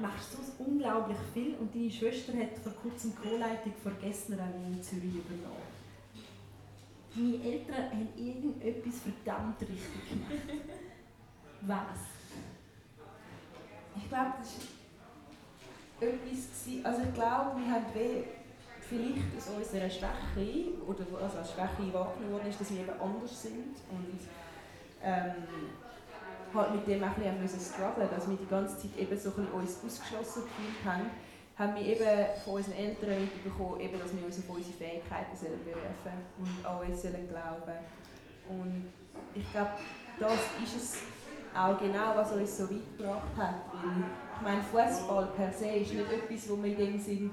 machst so unglaublich viel und deine Schwester hat vor kurzem die Co-Leitung von Gessner in Zürich übernommen. Deine Eltern haben irgendetwas verdammt richtig gemacht. Was? Ich glaube, das war etwas, also ich glaube, wir haben vielleicht aus unserer Schwäche, oder also als Schwäche wahrgenommen worden ist, dass wir eben anders sind und ähm, halt mit dem auch ein bisschen strugglen, dass wir die ganze Zeit eben so ein uns ausgeschlossen gefühlt haben, haben wir eben von unseren Eltern mitbekommen, eben, dass wir uns auf unsere Fähigkeiten sollen bewerfen und an uns sollen glauben. Und ich glaube, das ist es auch genau, was uns so weit gebracht hat. Weil, ich meine, Fußball per se ist nicht etwas, wo man in dem Sinn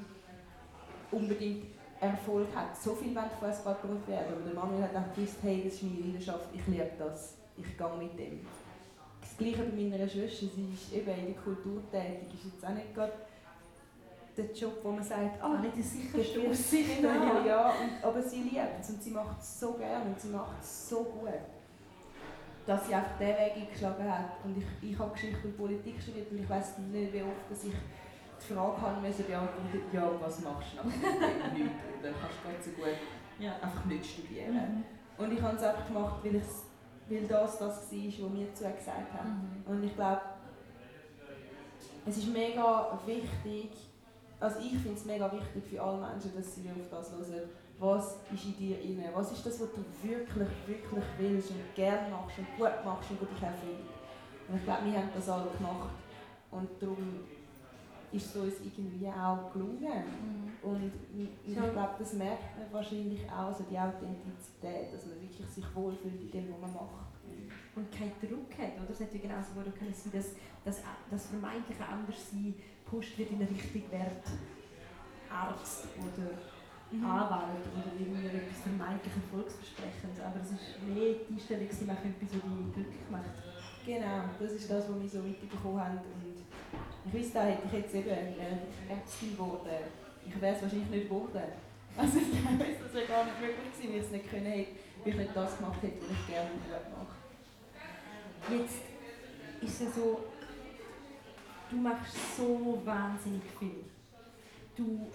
unbedingt Erfolg hat. So viel wollen Fußballprofi werden. Aber der Manuel hat auch gewusst, hey, das ist meine Leidenschaft, ich liebe das, ich gehe mit dem. Das Gleiche bei meiner Schwester, sie ist eben in der Kultur tätig, ist jetzt auch nicht gerade der Job, wo man sagt, ah, nicht das sicherste Aussicht. Genau, ja, und, aber sie liebt es und sie macht es so gerne und sie macht es so gut, dass sie einfach diesen Weg eingeschlagen hat. Und ich, ich habe Geschichte und Politik studiert und ich weiß nicht, wie oft dass ich die Frage haben müssen beantworten, ja, was machst du nach dem nichts oder kannst du ganz so gut ja. einfach nicht studieren. Mhm. Und ich habe es einfach gemacht, weil ich es weil das das war, was mir zu gesagt haben. Mhm. Und ich glaube, es ist mega wichtig, also ich finde es mega wichtig für alle Menschen, dass sie auf das hören, was ist in dir inne, was ist das, was du wirklich, wirklich willst und gerne machst und gut machst und dich erfüllt. Und ich glaube, wir haben das alle gemacht und darum ist es uns irgendwie auch gelungen. Mhm. Und ich glaube, das merkt man wahrscheinlich auch, so die Authentizität, dass man wirklich sich wohlfühlt in dem, was man macht. Und keinen Druck hat. Oder? Es hätte genauso gut können sein, dass das, das vermeintliche Anderssein pusht wird in eine Richtung Wert Arzt oder mhm. Anwalt oder irgendwie etwas vermeintlich Erfolgsversprechendes. Aber es war mehr die Einstellung, die etwas, was dich glücklich macht. Genau, das ist das, was wir so mitbekommen haben. Und ich wüsste, da hätte ich jetzt eben äh, Ärztin geworden. Ich wäre es wahrscheinlich nicht geworden. Also ich glaube, das wäre gar nicht möglich gewesen, weil ich es nicht können hätte, weil ich nicht das gemacht hätte, was ich gerne mache. Jetzt ist es so, du machst so wahnsinnig viel. Du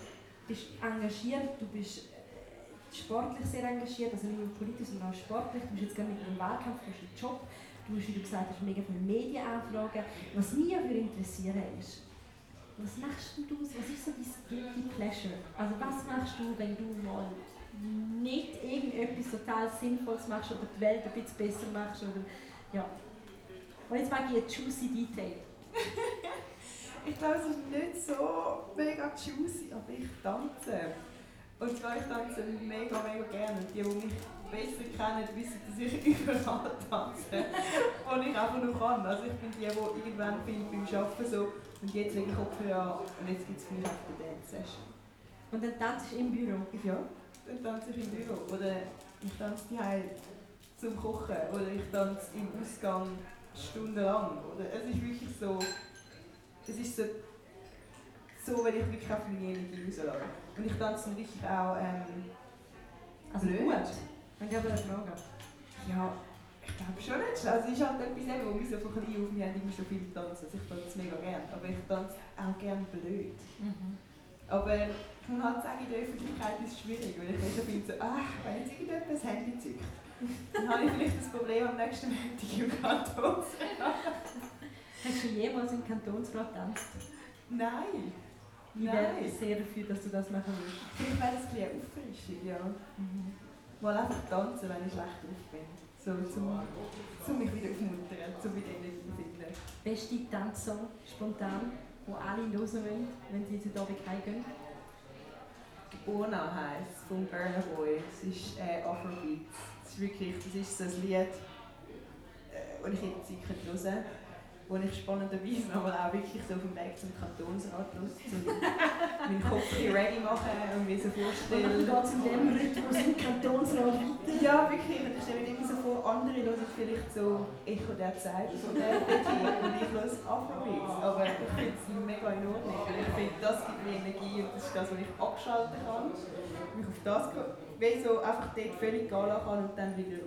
bist engagiert, du bist äh, sportlich sehr engagiert, also nicht nur politisch, sondern auch sportlich. Du bist jetzt gerade mit einem Wahlkampf, du hast einen Job, du hast, du gesagt hast, mega viele Medienanfragen. Was mich aber interessieren ist, was machst du, was ist so dein Guilty Pleasure? Also was machst du, wenn du mal nicht irgendetwas total Sinnvolles machst oder die Welt ein bisschen besser machst? Oder, ja. Und jetzt mag ich ein juicy Detail. ich glaube, es ist nicht so mega juicy, aber ich tanze. Und zwar, ich tanze mega, mega gerne. Die, die mich besser kennen, wissen, dass ich überall tanze. und ich einfach nur kann. Also ich bin die, die irgendwann viel beim Arbeiten so und jetzt lege ich Kopfhörer an und jetzt gibt es viel auf der Dance-Session. Und dann tanzt du im Büro? Ja, dann tanze ich im Büro. Oder ich tanze die zum Kochen. Oder ich tanze im Ausgang stundenlang. Oder es ist wirklich so, es ist so, so wenn ich wirklich auf meine Energie rauslasse. Und ich tanze wirklich auch ähm, also gut? Gebe ich eine Frage. Ja, ich glaube schon nicht. Also es ist halt etwas, eben, wo mich so von klein auf, wir haben immer schon viel tanzen. Also ich tanze mega gerne, aber ich tanze auch gerne blöd. Mhm. Aber ich muss halt sagen, in der Öffentlichkeit ist es schwierig, weil ich so finde, so, ah, wenn jetzt irgendjemand das Handy zückt, dann habe ich vielleicht das Problem am nächsten Montag im Kantonsrat. Hast du jemals im Kantonsrat tanzt? Nein. Ich wäre sehr dafür, dass du das machen willst. Vielleicht wäre das ein bisschen Auffrischung, ja. Mhm. Mal einfach tanzen, wenn ich schlecht drauf bin. So, zum, zum mich wieder aufmuntern, zum wieder Energie finden. Beste Tanzsong, spontan, wo alle hören wollen, wenn sie jetzt Abend heimgehen? Urna heisst, von Burna Boy. Es ist äh, Afrobeat. Das ist wirklich, das ist so ein Lied, äh, das ich jetzt Zeit hören wo ich spannenderweise aber auch wirklich so auf dem Weg zum Kantonsrat Lust zu meinen Kopf ready machen und mir so vorstellen. Und dann geht es in dem Rhythmus im Kantonsrat weiter? Ja, wirklich. Und ich stelle mir immer so vor, andere hören vielleicht so Echo der Zeit von der und ich höre Afrobeats. Aber ich finde es mega in Ordnung. Ich finde, das gibt mir Energie und das ist das, was ich abschalten kann. Mich auf das wie so einfach dort völlig gehen kann und dann wieder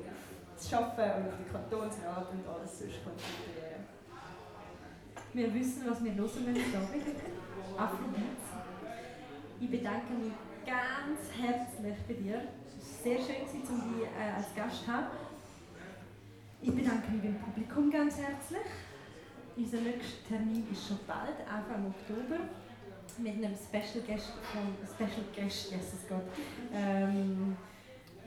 das Arbeiten und auf den Kantonsrat und alles sonst konzentrieren. Wir wissen, was wir hören wenn wir da sind. Afrobeats. Ich bedanke mich ganz herzlich bei dir. Es war sehr schön, dass dich äh, als Gast zu haben. Ich bedanke mich beim Publikum ganz herzlich. Unser nächster Termin ist schon bald, Anfang Oktober, mit einem Special Guest von Special Guest, Jesus Gott. Ähm,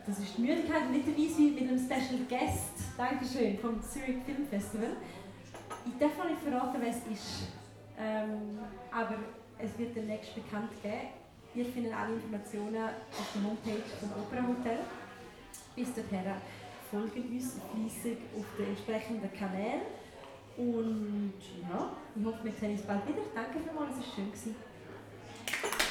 das ist die Müdigkeit, nicht wie mit einem Special Guest, Dankeschön, vom Zurich Film Festival. Ich darf noch nicht verraten, wer es ist, ähm, aber es wird demnächst bekannt geben. Ihr findet alle Informationen auf der Homepage vom Opera Hotel. Bis dahin folgen uns fleissig auf den entsprechenden Kanälen. Und ja, ich hoffe, wir sehen uns bald wieder. Danke vielmals, es war schön.